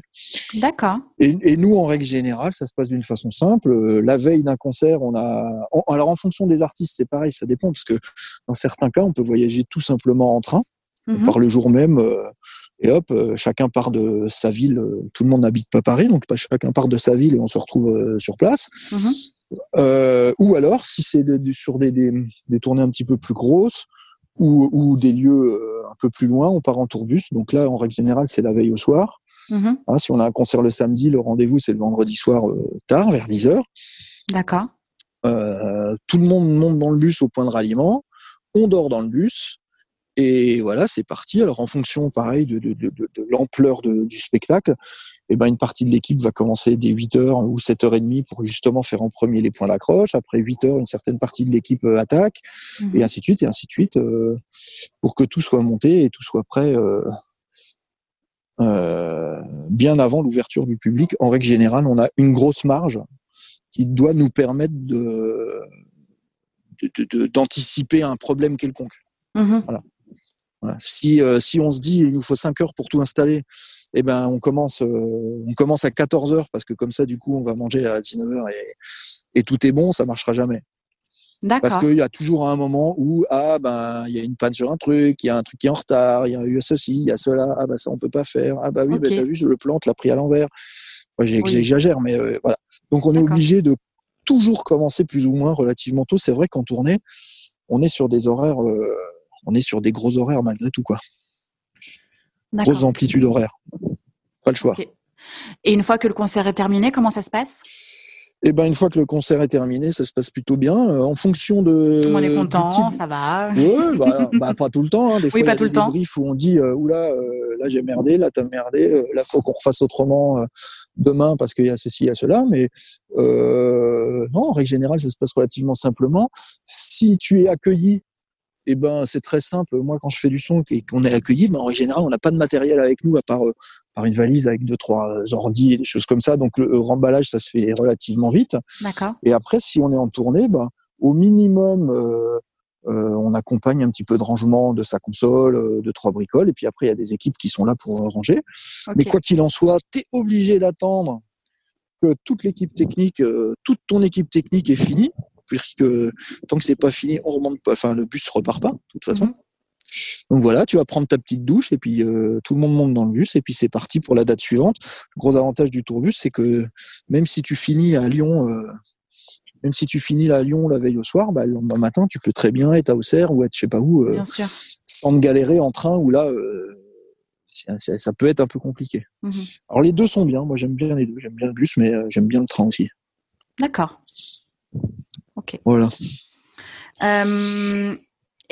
D'accord. Et, et, nous, en règle générale, ça se passe d'une façon simple. Euh, la veille d'un concert, on a. alors, en fonction des artistes, c'est pareil, ça dépend, parce que dans certains cas, on peut voyager tout simplement en train. Mhm. Par le jour même, euh, et hop, euh, chacun part de sa ville. Tout le monde n'habite pas Paris, donc pas chacun part de sa ville et on se retrouve sur place. Mhm. ou alors, si c'est sur des, des, des, tournées un petit peu plus grosses ou, ou des lieux un peu plus loin, on part en tourbus. Donc là, en règle générale, c'est la veille au soir. Mhm. Hein, si on a un concert le samedi, le rendez-vous c'est le vendredi soir tard, vers 10 heures. D'accord. tout le monde monte dans le bus au point de ralliement. On dort dans le bus. Et voilà, c'est parti. Alors en fonction, pareil, de, de, de, de l'ampleur du spectacle, eh ben une partie de l'équipe va commencer dès 8h ou 7h30 pour justement faire en premier les points d'accroche. Après 8h, une certaine partie de l'équipe euh, attaque, et mmh ainsi de suite, et ainsi de suite, euh, pour que tout soit monté et tout soit prêt euh, euh, bien avant l'ouverture du public. En règle générale, on a une grosse marge qui doit nous permettre de d'anticiper un problème quelconque. Mmh voilà. Si, si on se dit il nous faut 5 heures pour tout installer, eh ben on commence euh, on commence à 14 heures parce que comme ça du coup on va manger à 19 heures et, et tout est bon, ça marchera jamais. Parce qu'il y a toujours un moment où ah ben il y a une panne sur un truc, il y a un truc qui est en retard, il y a eu ceci, il y a cela, ah ben ça on peut pas faire, ah bah oui ben t'as vu le plan l'a pris à l'envers. Moi j'exagère mais euh, voilà. Donc on est obligé de toujours commencer plus ou moins relativement tôt. C'est vrai qu'en tournée on est sur des horaires on est sur des gros horaires malgré tout, quoi. Grosse amplitude horaire. Pas le choix. Et une fois que le concert est terminé, comment ça se passe? Eh ben une fois que le concert est terminé, ça se passe plutôt bien. Euh, en fonction de. Tout le monde est content, ça va. Ouais, bah, [LAUGHS] bah, pas tout le temps. Hein. Des fois, il y a des débriefs où on dit euh, oula, euh, là j'ai merdé, là t'as merdé, euh, là faut qu'on refasse autrement demain parce qu'il y a ceci, il y a cela. Mais non, en règle générale, ça se passe relativement simplement. Si tu es accueilli eh ben c'est très simple. Moi, quand je fais du son et qu'on est accueilli, ben, en général, on n'a pas de matériel avec nous à part euh, par une valise avec deux trois ordi et des choses comme ça. Donc le, remballage, ça se fait relativement vite. D'accord. Et après, si on est en tournée, ben, au minimum, euh, euh, on accompagne un petit peu de rangement de sa console, de trois bricoles. Et puis après, il y a des équipes qui sont là pour ranger. Mais quoi qu'il en soit, tu es obligé d'attendre que toute l'équipe technique, toute ton équipe technique est finie que tant que c'est pas fini, on remonte pas. Enfin, le bus repart pas, de toute façon. Mhm. Donc voilà, tu vas prendre ta petite douche et puis euh, tout le monde monte dans le bus et puis c'est parti pour la date suivante. Le gros avantage du tourbus, c'est que même si tu finis à Lyon, euh, même si tu finis à Lyon la veille au soir, bah, le lendemain matin, tu peux très bien être à Auxerre ou être je sais pas où, euh, sans te galérer en train ou là, ça, peut être un peu compliqué. Mhm. Alors les deux sont bien, moi j'aime bien les deux, j'aime bien le bus, mais j'aime bien le train aussi. D'accord. Ok. Voilà. Euh,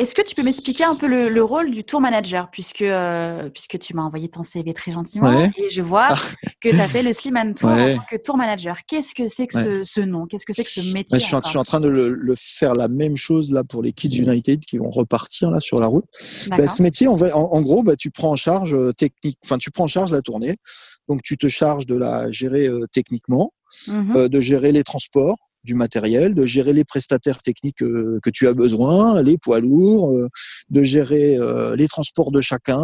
est-ce que tu peux m'expliquer un peu le, rôle du tour manager, puisque, euh, puisque tu m'as envoyé ton CV très gentiment et je vois ah. que tu as fait le Slim Tour en tant que tour manager. Qu'est-ce que c'est que ce, nom? Qu'est-ce que c'est que ce métier je, suis en, train de le, faire la même chose là pour les Kids United qui vont repartir là sur la route. Bah, ce métier, en, en, gros, bah, tu prends en charge euh, technique, enfin tu prends en charge la tournée, donc tu te charges de la gérer techniquement, mmh de gérer les transports, du matériel, de gérer les prestataires techniques euh, que tu as besoin, les poids lourds, euh, de gérer euh, les transports de chacun.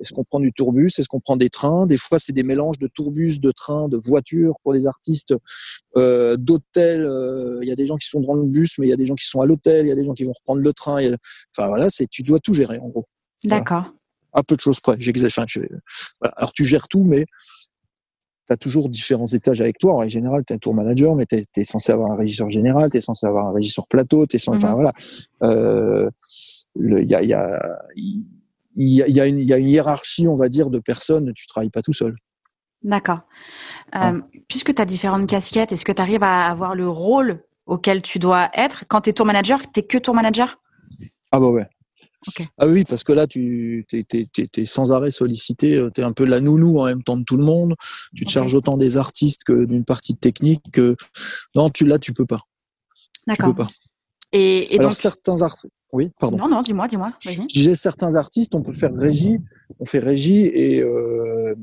Est-ce qu'on prend du tourbus Est-ce qu'on prend des trains? Des fois, c'est des mélanges de tourbus, de trains, de voitures pour les artistes, d'hôtels. Il y a des gens qui sont dans le bus, mais il y a des gens qui sont à l'hôtel. Il y a des gens qui vont reprendre le train. Enfin voilà, c'est tu dois tout gérer en gros. D'accord. À peu de choses près. J'exagère. Enfin, Alors tu gères tout, mais tu as toujours différents étages avec toi. En général, tu es un tour manager, mais tu es, censé avoir un régisseur général, tu es censé avoir un régisseur plateau, tu es censé, enfin voilà. Il y, a, y, a, y, a une, y a une hiérarchie, on va dire, de personnes. Tu travailles pas tout seul. D'accord. Euh, puisque tu as différentes casquettes, est-ce que tu arrives à avoir le rôle auquel tu dois être? Quand tu es tour manager, tu que tour manager? Ah bah ouais. Ah oui, parce que là, tu es, sans arrêt sollicité, euh, tu es un peu la nounou en même temps de tout le monde, tu te charges autant des artistes que d'une partie technique que... Non, tu, là, tu peux pas. Tu peux pas. Et, Alors certains artistes, oui, pardon. Non, non, dis-moi, dis-moi. J'ai certains artistes, on peut faire régie, on fait régie et euh,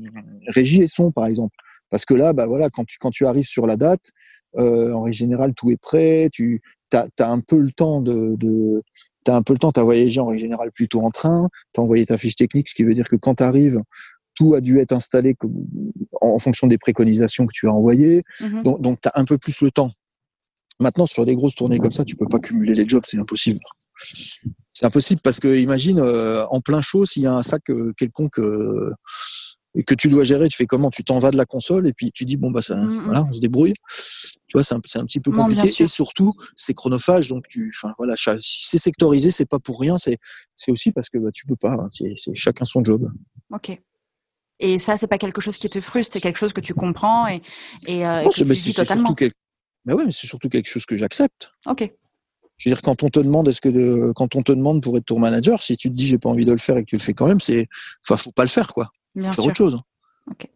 régie et son par exemple, parce que là, bah voilà, quand tu quand tu arrives sur la date, euh, en règle générale, tout est prêt, tu as, as, un peu le temps de, de as un peu le temps, tu as voyagé en règle générale plutôt en train, tu as envoyé ta fiche technique, ce qui veut dire que quand tu arrives, tout a dû être installé en fonction des préconisations que tu as envoyées. Mm-hmm. Donc, donc tu as un peu plus le temps. Maintenant, sur des grosses tournées comme ça, tu peux pas cumuler les jobs, c'est impossible. C'est impossible parce que imagine euh, en plein chaud s'il y a un sac euh, quelconque euh, que tu dois gérer, tu fais comment? Tu t'en vas de la console et puis tu dis bon bah ça, mm-hmm. voilà, on se débrouille. Tu vois, c'est un, un, petit peu compliqué et surtout c'est chronophage, donc tu, enfin voilà, si c'est sectorisé, c'est pas pour rien, c'est c'est aussi parce que bah, tu peux pas, hein, c'est chacun son job. Ok. Et ça, c'est pas quelque chose qui te frustre, c'est quelque chose que tu comprends et, et, euh, que tu totalement. Surtout bah ouais, mais c'est surtout quelque chose que j'accepte. Ok. Je veux dire, quand on te demande, est-ce que de, quand on te demande pour être tour manager, si tu te dis j'ai pas envie de le faire et que tu le fais quand même, c'est, enfin, faut pas le faire, quoi. Bien faire autre chose. Ok.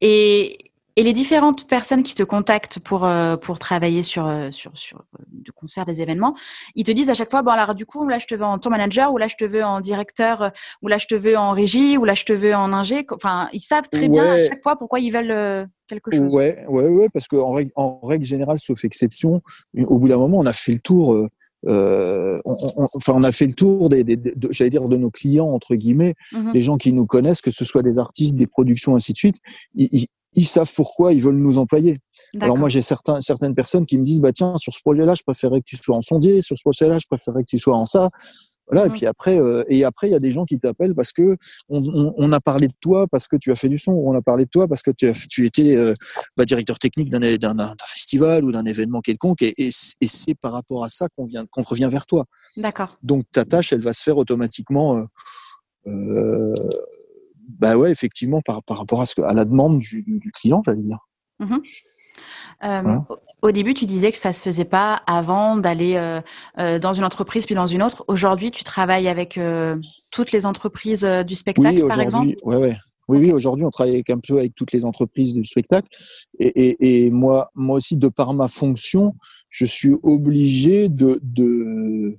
Et, et les différentes personnes qui te contactent pour euh, pour travailler sur euh, sur sur euh, du concert des événements, ils te disent à chaque fois bon alors du coup là je te veux en tour manager ou là je te veux en directeur ou là je te veux en régie ou là je te veux en ingé. Enfin ils savent très bien à chaque fois pourquoi ils veulent quelque chose. Ouais ouais ouais parce que en règle, en règle générale sauf exception, au bout d'un moment on a fait le tour. Euh, on, enfin, on a fait le tour des, des de, j'allais dire, de nos clients entre guillemets, mmh les gens qui nous connaissent, que ce soit des artistes, des productions, ainsi de suite. Ils, ils savent pourquoi ils veulent nous employer. Alors moi, j'ai certains, certaines personnes qui me disent, bah tiens, sur ce projet-là, je préférerais que tu sois en sondier, sur ce projet-là, je préférerais que tu sois en ça. Voilà. Et mmh. puis après, euh, et après, il y a des gens qui t'appellent parce que on, on, on, a parlé de toi parce que tu as fait du son, ou on a parlé de toi parce que tu, as, tu étais euh, bah, directeur technique d'un, festival ou d'un événement quelconque, et, et, c'est par rapport à ça qu'on vient, qu'on revient vers toi. D'accord. Donc ta tâche, elle va se faire automatiquement. Euh bah ouais, effectivement, par, par rapport à, ce que, à la demande du, du client, j'allais dire. Mmh euh, Au début, tu disais que ça se faisait pas avant d'aller euh, euh, dans une entreprise puis dans une autre. Aujourd'hui, tu travailles avec toutes les entreprises du spectacle, par exemple? Ouais, ouais. Oui, oui. Aujourd'hui, on travaille avec un peu avec toutes les entreprises du spectacle. Et, et, et, moi, moi aussi, de par ma fonction, je suis obligé de, de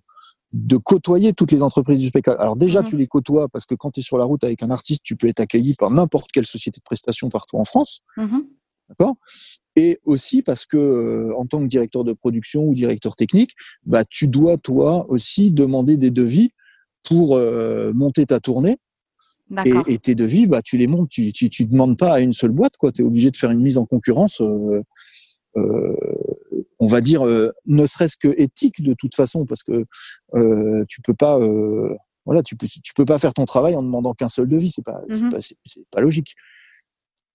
de côtoyer toutes les entreprises du spectacle. Alors déjà, mhm. tu les côtoies parce que quand tu es sur la route avec un artiste, tu peux être accueilli par n'importe quelle société de prestation partout en France. Mhm. D'accord? Et aussi parce que euh, en tant que directeur de production ou directeur technique, bah tu dois toi aussi demander des devis pour euh, monter ta tournée. Et, et, tes devis, bah tu les montes, tu tu, tu demandes pas à une seule boîte quoi, tu es obligé de faire une mise en concurrence euh, euh on va dire, euh, ne serait-ce que éthique de toute façon, parce que euh, tu peux pas, euh, voilà, tu peux, tu peux pas faire ton travail en demandant qu'un seul devis, c'est pas, c'est mhm. pas, pas, logique.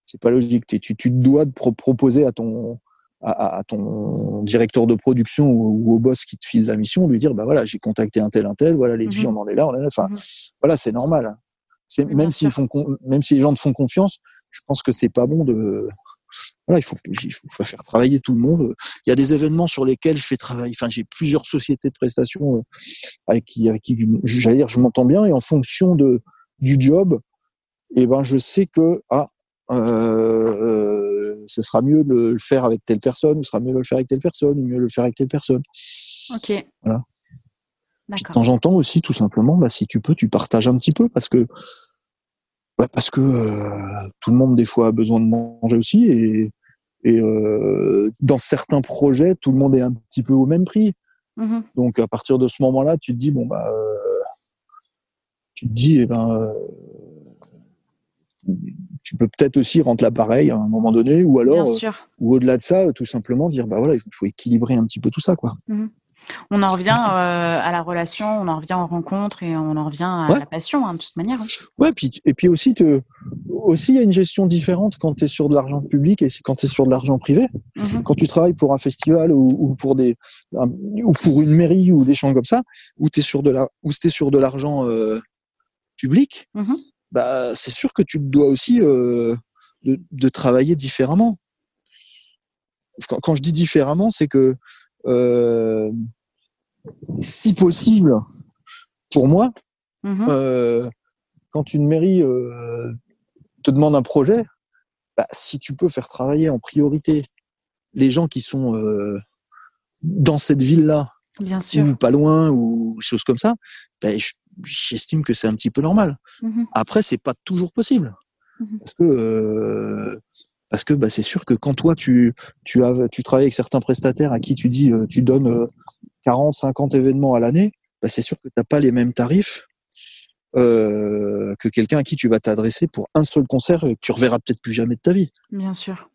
C'est pas logique. Tu, tu te dois de proposer à ton, à, ton directeur de production ou, au boss qui te file la mission, lui dire, bah voilà, j'ai contacté un tel, un tel, voilà, les devis, mhm. on en est là, on est là. Enfin, mhm. voilà, c'est normal. C'est même s'ils font, même si les gens te font confiance, je pense que c'est pas bon de voilà, il faut, il faut faire travailler tout le monde. Il y a des événements sur lesquels je fais travailler. Enfin, j'ai plusieurs sociétés de prestations euh, avec qui, avec qui j'allais dire, je m'entends bien et en fonction de du job, et eh ben, je sais que ah, euh, ce sera mieux de le faire avec telle personne, ou ce sera mieux de le faire avec telle personne, ou mieux de le faire avec telle personne. Ok. Voilà. D'accord. Quand j'entends aussi, tout simplement, bah, si tu peux, tu partages un petit peu parce que bah parce que euh, tout le monde des fois a besoin de manger aussi et, et euh, dans certains projets tout le monde est un petit peu au même prix. Mmh Donc à partir de ce moment-là, tu te dis bon bah euh, tu te dis eh ben tu peux peut-être aussi rendre l'appareil à un moment donné ou alors ou au-delà de ça tout simplement dire bah voilà il faut équilibrer un petit peu tout ça quoi. Mmh on en revient euh, à la relation, on en revient aux rencontres et on en revient à la passion, hein, de toute manière. Hein. Ouais, puis, et puis aussi, te, aussi, il y a une gestion différente quand tu es sur de l'argent public et quand tu es sur de l'argent privé. Mm-hmm. Quand tu travailles pour un festival ou, pour des, ou pour une mairie ou des champs comme ça, où tu es sur de la, l'argent euh, public, mm-hmm. bah, c'est sûr que tu dois aussi euh, de, de, travailler différemment. Quand, quand je dis différemment, c'est que euh, si possible, pour moi, mhm. euh, quand une mairie euh, te demande un projet, bah, si tu peux faire travailler en priorité les gens qui sont dans cette ville-là, ou pas loin, ou choses comme ça, ben, j'estime que c'est un petit peu normal. Mmh Après, c'est pas toujours possible. Mmh parce que euh, parce que bah, c'est sûr que quand toi tu tu as tu travailles avec certains prestataires à qui tu dis euh, tu donnes 40 euh, 50 événements à l'année, bah, c'est sûr que tu n'as pas les mêmes tarifs euh, que quelqu'un à qui tu vas t'adresser pour un seul concert et que tu reverras peut-être plus jamais de ta vie. Bien sûr.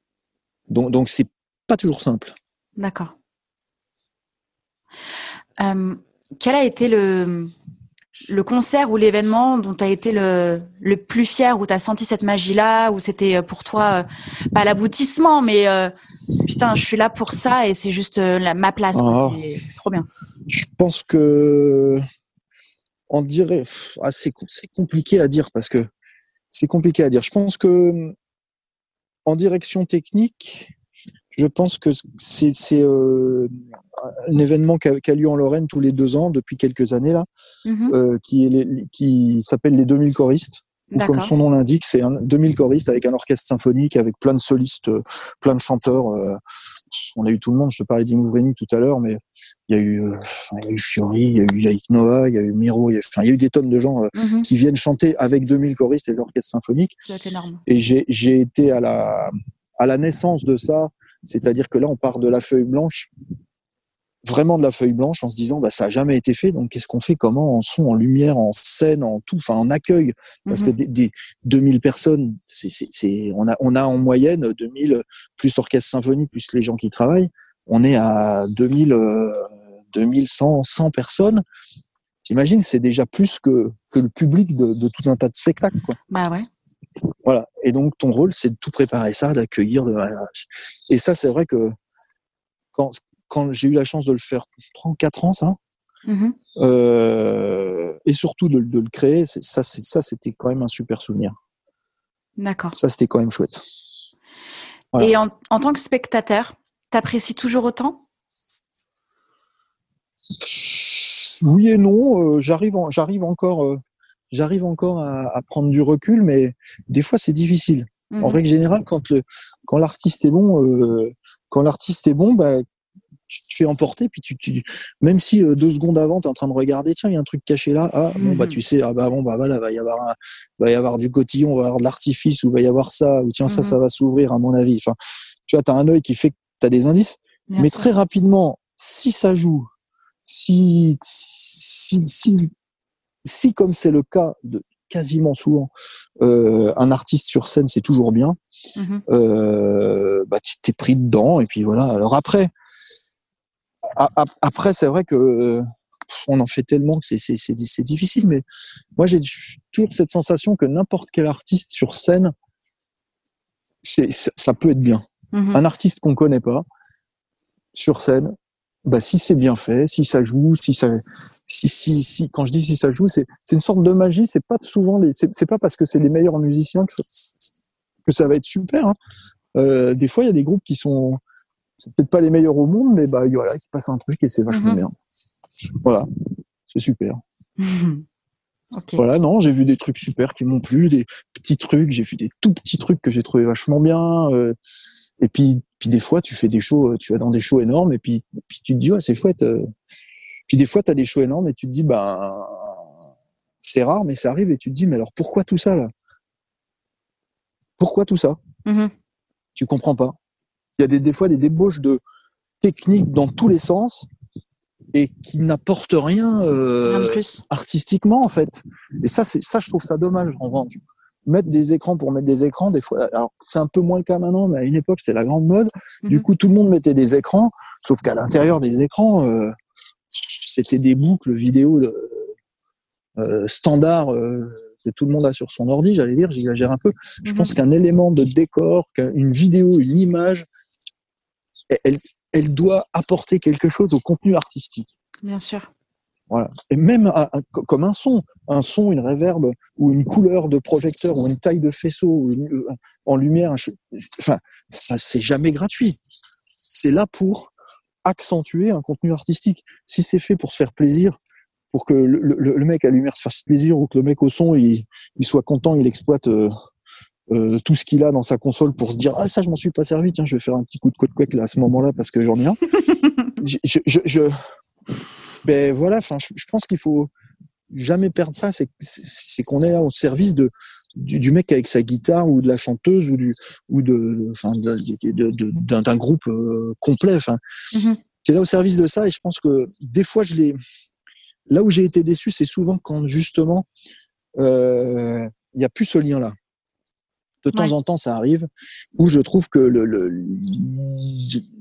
Donc donc c'est pas toujours simple. D'accord. Euh, quel a été le le concert ou l'événement dont tu as été le, le, plus fier, où tu as senti cette magie-là, où c'était euh, pour toi, euh, pas l'aboutissement, mais euh, putain, je suis là pour ça et c'est juste la, ma place. Ah. C'est trop bien. Je pense que on dirait, ah, c'est compliqué à dire parce que c'est compliqué à dire. Je pense que en direction technique, je pense que c'est un événement qui a, lieu en Lorraine tous les deux ans depuis quelques années là, mhm. euh, qui, s'appelle les 2000 choristes. Comme son nom l'indique, c'est un 2000 choristes avec un orchestre symphonique, avec plein de solistes, euh, plein de chanteurs. Euh, on a eu tout le monde. Je te parlais d'Imouvrini tout à l'heure, mais il y a eu, il y a eu Fiori, il y a eu Yannick Noah, il y a eu Miro, il y a, enfin, il y a eu des tonnes de gens mhm. qui viennent chanter avec 2000 choristes et l'orchestre symphonique. Énorme. Et j'ai été à la à la naissance de ça, c'est-à-dire que là, on part de la feuille blanche vraiment de la feuille blanche en se disant bah ça a jamais été fait donc qu'est-ce qu'on fait? Comment en son en lumière en scène en tout enfin en accueil? Parce que mhm. des, 2000 personnes c'est c'est on a on a en moyenne 2000 plus orchestre symphonique plus les gens qui travaillent. On est à 2000 2100 100 personnes. T'imagines c'est déjà plus que que le public de, de, tout un tas de spectacles quoi. Bah ouais. Voilà. Et donc ton rôle c'est de tout préparer ça d'accueillir de... et ça c'est vrai que quand quand j'ai eu la chance de le faire 3 4 ans, ça. Mmh euh, et surtout de, le créer, ça, ça, c'était quand même un super souvenir. D'accord. Ça, c'était quand même chouette. Et en, tant que spectateur, t'apprécies toujours autant? Oui et non. Euh, j'arrive, j'arrive encore, euh, j'arrive encore à, prendre du recul, mais des fois c'est difficile. En mmh règle générale, quand le, quand l'artiste est bon, quand l'artiste est bon, bah, tu te fais emporter, puis tu, tu même si euh, deux secondes avant, tu es en train de regarder, tiens, il y a un truc caché là, ah, bon, bah, mhm. tu sais, ah, bah, bon, bah, voilà, va y avoir va y avoir du cotillon, va y avoir de l'artifice, ou va y avoir ça, ou tiens, ça, ça mhm. va s'ouvrir, à mon avis. Enfin, tu vois, tu as un œil qui fait que tu as des indices, mais très rapidement, si ça joue, si, si, si, si comme c'est le cas de quasiment souvent, euh, un artiste sur scène, c'est toujours bien. Mhm. Euh, bah, tu t'es pris dedans et puis voilà. Alors après, après, c'est vrai que on en fait tellement que c'est difficile, mais moi j'ai toujours cette sensation que n'importe quel artiste sur scène, ça peut être bien. Mm-hmm. Un artiste qu'on connaît pas sur scène, bah si c'est bien fait, si ça joue, si ça, si si si, quand je dis si ça joue, c'est une sorte de magie. C'est pas souvent les, c'est pas parce que c'est les meilleurs musiciens que ça, que ça va être super. Hein. Euh, des fois, il y a des groupes qui sont c'est peut-être pas les meilleurs au monde, mais bah voilà, il se passe un truc et c'est vachement mhm. bien. Voilà, c'est super. [LAUGHS] Voilà, non, j'ai vu des trucs super qui m'ont plu, des petits trucs, j'ai vu des tout petits trucs que j'ai trouvé vachement bien. Euh, et puis, puis des fois, tu fais des shows, tu vas dans des shows énormes et puis, puis tu te dis ouais, c'est chouette. Euh. Puis des fois, tu as des shows énormes et tu te dis ben c'est rare, mais ça arrive et tu te dis mais alors pourquoi tout ça là? Pourquoi tout ça? Mhm. Tu comprends pas. Il y a des, des fois des débauches de techniques dans tous les sens et qui n'apportent rien, euh, artistiquement en fait. Et ça, c'est ça, je trouve ça dommage en revanche. Mettre des écrans pour mettre des écrans, des fois, alors c'est un peu moins le cas maintenant, mais à une époque c'était la grande mode. Du mhm. coup, tout le monde mettait des écrans, sauf qu'à l'intérieur des écrans, euh, c'était des boucles vidéo de, euh, standard que tout le monde a sur son ordi. J'allais dire, j'exagère un peu. Je mhm. pense qu'un élément de décor, qu'une vidéo, une image, elle, elle doit apporter quelque chose au contenu artistique. Bien sûr. Voilà. Et même comme un son, un son, une réverbe ou une couleur de projecteur ou une taille de faisceau euh, en lumière, enfin, ça c'est jamais gratuit. C'est là pour accentuer un contenu artistique. Si c'est fait pour se faire plaisir, pour que le, le, mec à lumière se fasse plaisir ou que le mec au son il, il soit content, il exploite euh, euh, tout ce qu'il a dans sa console pour se dire ah ça je m'en suis pas servi tiens je vais faire un petit coup de code quick là à ce moment-là parce que j'en ai un [LAUGHS] je, je, je, ben voilà, enfin, je, pense qu'il faut jamais perdre ça. C'est qu'on est là au service de du, mec avec sa guitare ou de la chanteuse ou du ou de enfin d'un groupe euh, complet. Enfin, mm-hmm. c'est là au service de ça et je pense que des fois je l'ai. Là où j'ai été déçu, c'est souvent quand justement euh, il n'y a plus ce lien-là. De temps en temps, ça arrive où je trouve que le, le,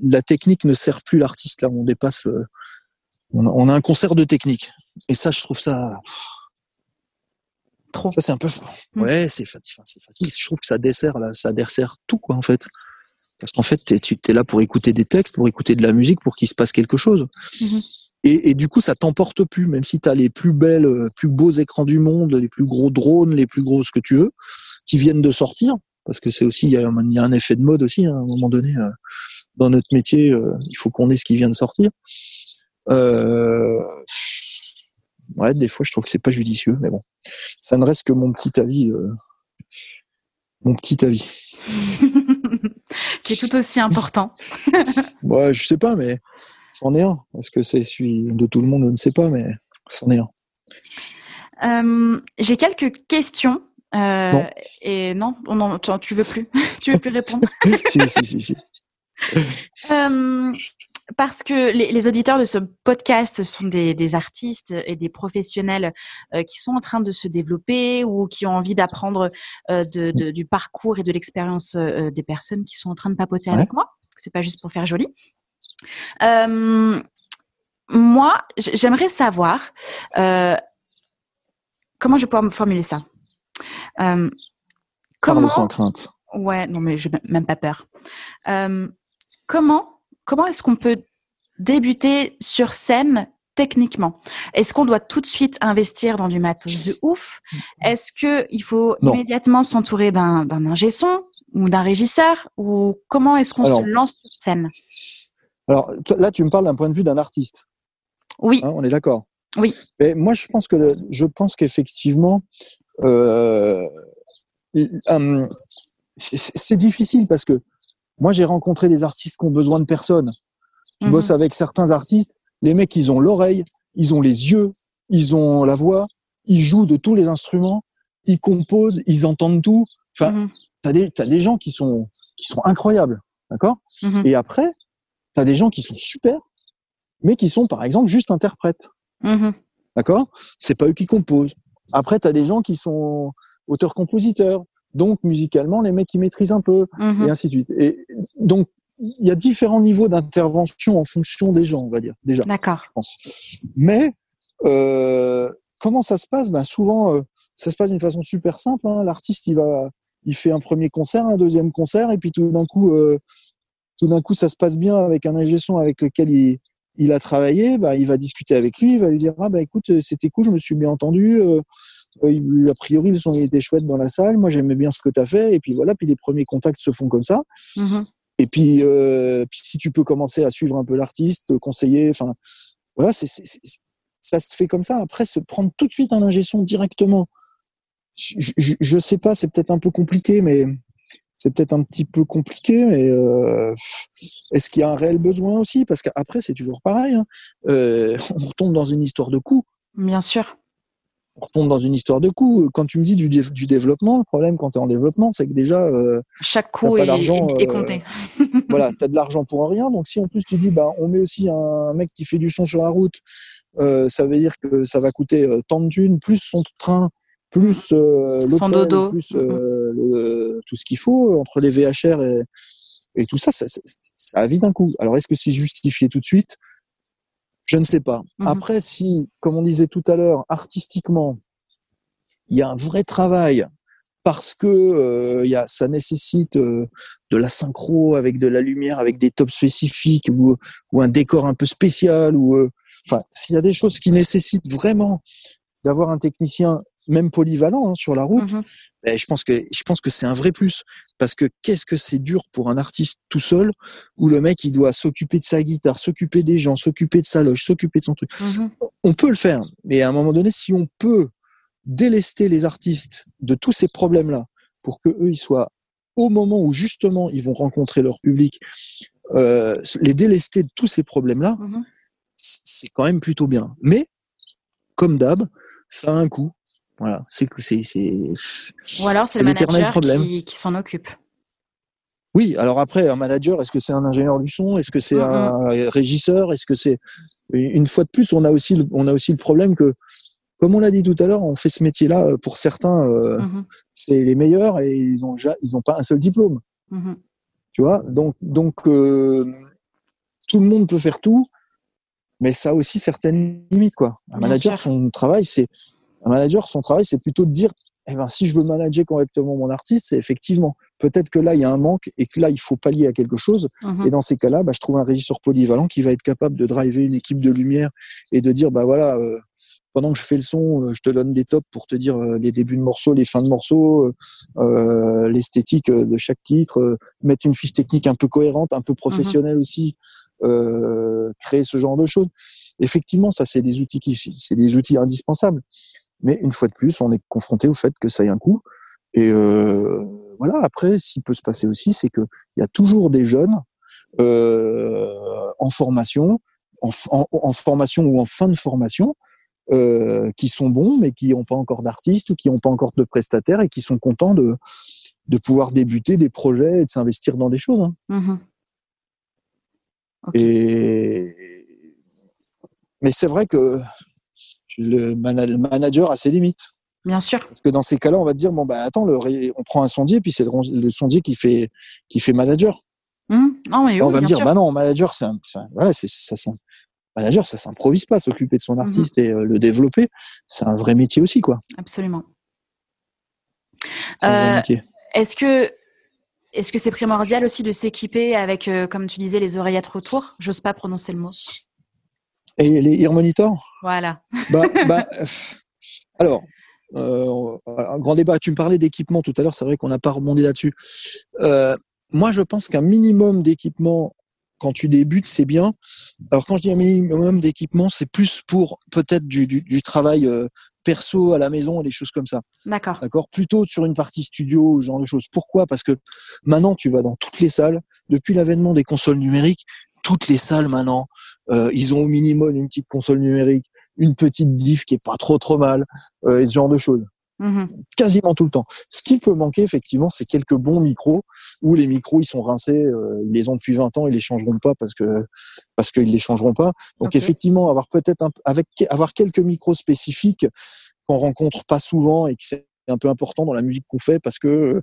la technique ne sert plus l'artiste. Là, on dépasse le, on a un concert de technique. Et ça, je trouve ça. Trop. Ça, c'est un peu. Mm. Ouais, c'est fatigant. C'est Je trouve que ça dessert, là, ça dessert tout, quoi, en fait. Parce qu'en fait, tu es là pour écouter des textes, pour écouter de la musique, pour qu'il se passe quelque chose. Mm-hmm. Et, et, du coup, ça t'emporte plus, même si tu as les plus belles, euh, plus beaux écrans du monde, les plus gros drones, les plus gros ce que tu veux, qui viennent de sortir. Parce que c'est aussi, il y, a, un effet de mode aussi, hein, à un moment donné, euh, dans notre métier, euh, il faut qu'on ait ce qui vient de sortir. Euh, ouais, des fois, je trouve que c'est pas judicieux, mais bon, ça ne reste que mon petit avis. Euh, mon petit avis. [LAUGHS] qui est tout aussi important. [LAUGHS] ouais, je sais pas, mais c'en est un. Est-ce que c'est celui de tout le monde Je ne sais pas, mais c'en est un. J'ai quelques questions. Non. Et non, non, tu veux plus, [LAUGHS] tu veux plus répondre? [LAUGHS] si, si, si, si. parce que les, auditeurs de ce podcast sont des, artistes et des professionnels euh, qui sont en train de se développer ou qui ont envie d'apprendre euh, du parcours et de l'expérience euh, des personnes qui sont en train de papoter avec moi. C'est pas juste pour faire joli. moi, j'aimerais savoir comment je peux me formuler ça? Comment sans crainte. Ouais, non mais j'ai même pas peur. comment comment est-ce qu'on peut débuter sur scène techniquement? Est-ce qu'on doit tout de suite investir dans du matos de ouf? Est-ce qu'il faut immédiatement s'entourer d'un ingé son ou d'un régisseur? Ou comment est-ce qu'on se lance sur scène? Alors là, tu me parles d'un point de vue d'un artiste. Oui. Hein, on est d'accord. Oui. Mais moi, je pense que je pense qu'effectivement, euh, hum, c'est difficile parce que moi, j'ai rencontré des artistes qui ont besoin de personne. Je bosse mhm. avec certains artistes. Les mecs, ils ont l'oreille, ils ont les yeux, ils ont la voix, ils jouent de tous les instruments, ils composent, ils entendent tout. Enfin, mhm. t'as des, as des gens qui sont, qui sont incroyables. D'accord? Mhm. Et après, t'as des gens qui sont super, mais qui sont, par exemple, juste interprètes. D'accord? C'est pas eux qui composent. Après, t'as des gens qui sont auteurs-compositeurs. Donc, musicalement, les mecs, ils maîtrisent un peu, et ainsi de suite. Et donc, il y a différents niveaux d'intervention en fonction des gens, on va dire, déjà. D'accord. Je pense. Mais, euh, comment ça se passe? Ben, Souvent, euh, ça se passe d'une façon super simple. Hein. L'artiste, il va, il fait un premier concert, un deuxième concert, et puis tout d'un coup, euh, tout d'un coup, ça se passe bien avec un ingé son avec lequel il, il a travaillé. Ben, il va discuter avec lui, il va lui dire ah ben écoute, c'était cool, je me suis bien entendu. Euh, a priori, le son était chouette dans la salle. Moi, j'aimais bien ce que tu as fait. Et puis voilà, puis les premiers contacts se font comme ça. Mm-hmm. Et puis, euh, puis, si tu peux commencer à suivre un peu l'artiste, conseiller, enfin, voilà, c'est, ça se fait comme ça. Après, se prendre tout de suite un ingé son directement, je, je, sais pas, c'est peut-être un peu compliqué, mais c'est peut-être un petit peu compliqué. Mais euh, est-ce qu'il y a un réel besoin aussi? Parce qu'après, c'est toujours pareil. Hein. Euh, on retombe dans une histoire de coût. Bien sûr on retombe dans une histoire de coût. Quand tu me dis du, du développement, le problème quand tu es en développement, c'est que déjà euh, chaque coût est, est, compté. [LAUGHS] Voilà, tu as de l'argent pour rien. Donc si en plus tu dis bah on met aussi un mec qui fait du son sur la route, ça veut dire que ça va coûter tant de thunes plus son train plus dodo, plus mm-hmm. tout ce qu'il faut entre les VHR et, et tout ça, ça, ça, ça a vite un coût. Alors est-ce que c'est justifié tout de suite? Je ne sais pas. Mhm. Après, si, comme on disait tout à l'heure, artistiquement, il y a un vrai travail parce que euh, y a, ça nécessite euh, de la synchro avec de la lumière, avec des tops spécifiques ou, ou un décor un peu spécial ou euh, enfin s'il y a des choses qui nécessitent vraiment d'avoir un technicien même polyvalent hein, sur la route, mhm. ben, je pense que je pense que c'est un vrai plus parce que qu'est-ce que c'est dur pour un artiste tout seul où le mec il doit s'occuper de sa guitare, s'occuper des gens, s'occuper de sa loge, s'occuper de son truc. Mhm. On peut le faire, mais à un moment donné, si on peut délester les artistes de tous ces problèmes-là pour que eux ils soient au moment où justement ils vont rencontrer leur public euh, les délester de tous ces problèmes-là, mhm. c'est quand même plutôt bien. Mais, comme d'hab, ça a un coût. Voilà, c'est. Ou alors c'est le manager problème. qui, qui s'en occupe. Oui, alors après, un manager, est-ce que c'est un ingénieur du son? Est-ce que c'est un régisseur? Est-ce que c'est une fois de plus, on a aussi le, on a aussi le problème que, comme on l'a dit tout à l'heure, on fait ce métier-là euh, pour certains, euh, mm-hmm. c'est les meilleurs et ils ont déjà, ils ont pas un seul diplôme. Mm-hmm. Tu vois, donc donc euh, tout le monde peut faire tout, mais ça a aussi certaines limites quoi. Un manager, son travail, c'est un manager, son travail, c'est plutôt de dire, eh ben si je veux manager correctement mon artiste, c'est effectivement peut-être que là, il y a un manque et que là, il faut pallier à quelque chose. Mhm. Et dans ces cas-là, bah, je trouve un régisseur polyvalent qui va être capable de driver une équipe de lumière et de dire, bah voilà, euh, pendant que je fais le son, euh, je te donne des tops pour te dire euh, les débuts de morceaux, les fins de morceaux, l'esthétique de chaque titre, mettre une fiche technique un peu cohérente, un peu professionnelle aussi, créer ce genre de choses. Effectivement, ça, c'est des outils qui, c'est des outils indispensables. Mais une fois de plus, on est confronté au fait que ça ait un coût. Et euh, voilà. Après, ce qui peut se passer aussi, c'est que il y a toujours des jeunes euh, en formation, en, en, formation ou en fin de formation, euh, qui sont bons, mais qui n'ont pas encore d'artistes ou qui n'ont pas encore de prestataires et qui sont contents de de pouvoir débuter des projets et de s'investir dans des choses. Hein. Mmh et mais c'est vrai que le manager a ses limites. Bien sûr. Parce que dans ces cas-là, on va dire bon bah attends, le, on prend un sondier, puis c'est le, sondier qui fait qui fait manager. Mmh. Non, mais on va me dire bah non, manager, c'est voilà, c'est ça, ça, manager, ça s'improvise pas, s'occuper de son mmh artiste et euh, le développer, c'est un vrai métier aussi quoi. Absolument. Euh, est-ce que est-ce que c'est primordial aussi de s'équiper avec, euh, comme tu disais, les oreillettes retour? J'ose pas prononcer le mot. Et les ear monitors Voilà. Bah, [LAUGHS] bah, alors, euh, un grand débat. Tu me parlais d'équipement tout à l'heure, c'est vrai qu'on n'a pas rebondi là-dessus. Euh, moi, je pense qu'un minimum d'équipement quand tu débutes, c'est bien. Alors quand je dis un minimum d'équipement, c'est plus pour peut-être du, du, du, travail euh, perso à la maison et des choses comme ça. D'accord. D'accord? Plutôt sur une partie studio, ce genre de choses. Pourquoi? Parce que maintenant, tu vas dans toutes les salles. Depuis l'avènement des consoles numériques, toutes les salles maintenant, euh, ils ont au minimum une petite console numérique une petite diff qui est pas trop trop mal euh, et ce genre de choses. Mmh Quasiment tout le temps. Ce qui peut manquer effectivement, c'est quelques bons micros où les micros ils sont rincés, euh, ils les ont depuis 20 ans, ils les changeront pas parce que parce qu'ils les changeront pas. Donc effectivement, avoir peut-être avec avoir quelques micros spécifiques qu'on rencontre pas souvent et qui c'est un peu important dans la musique qu'on fait parce que euh,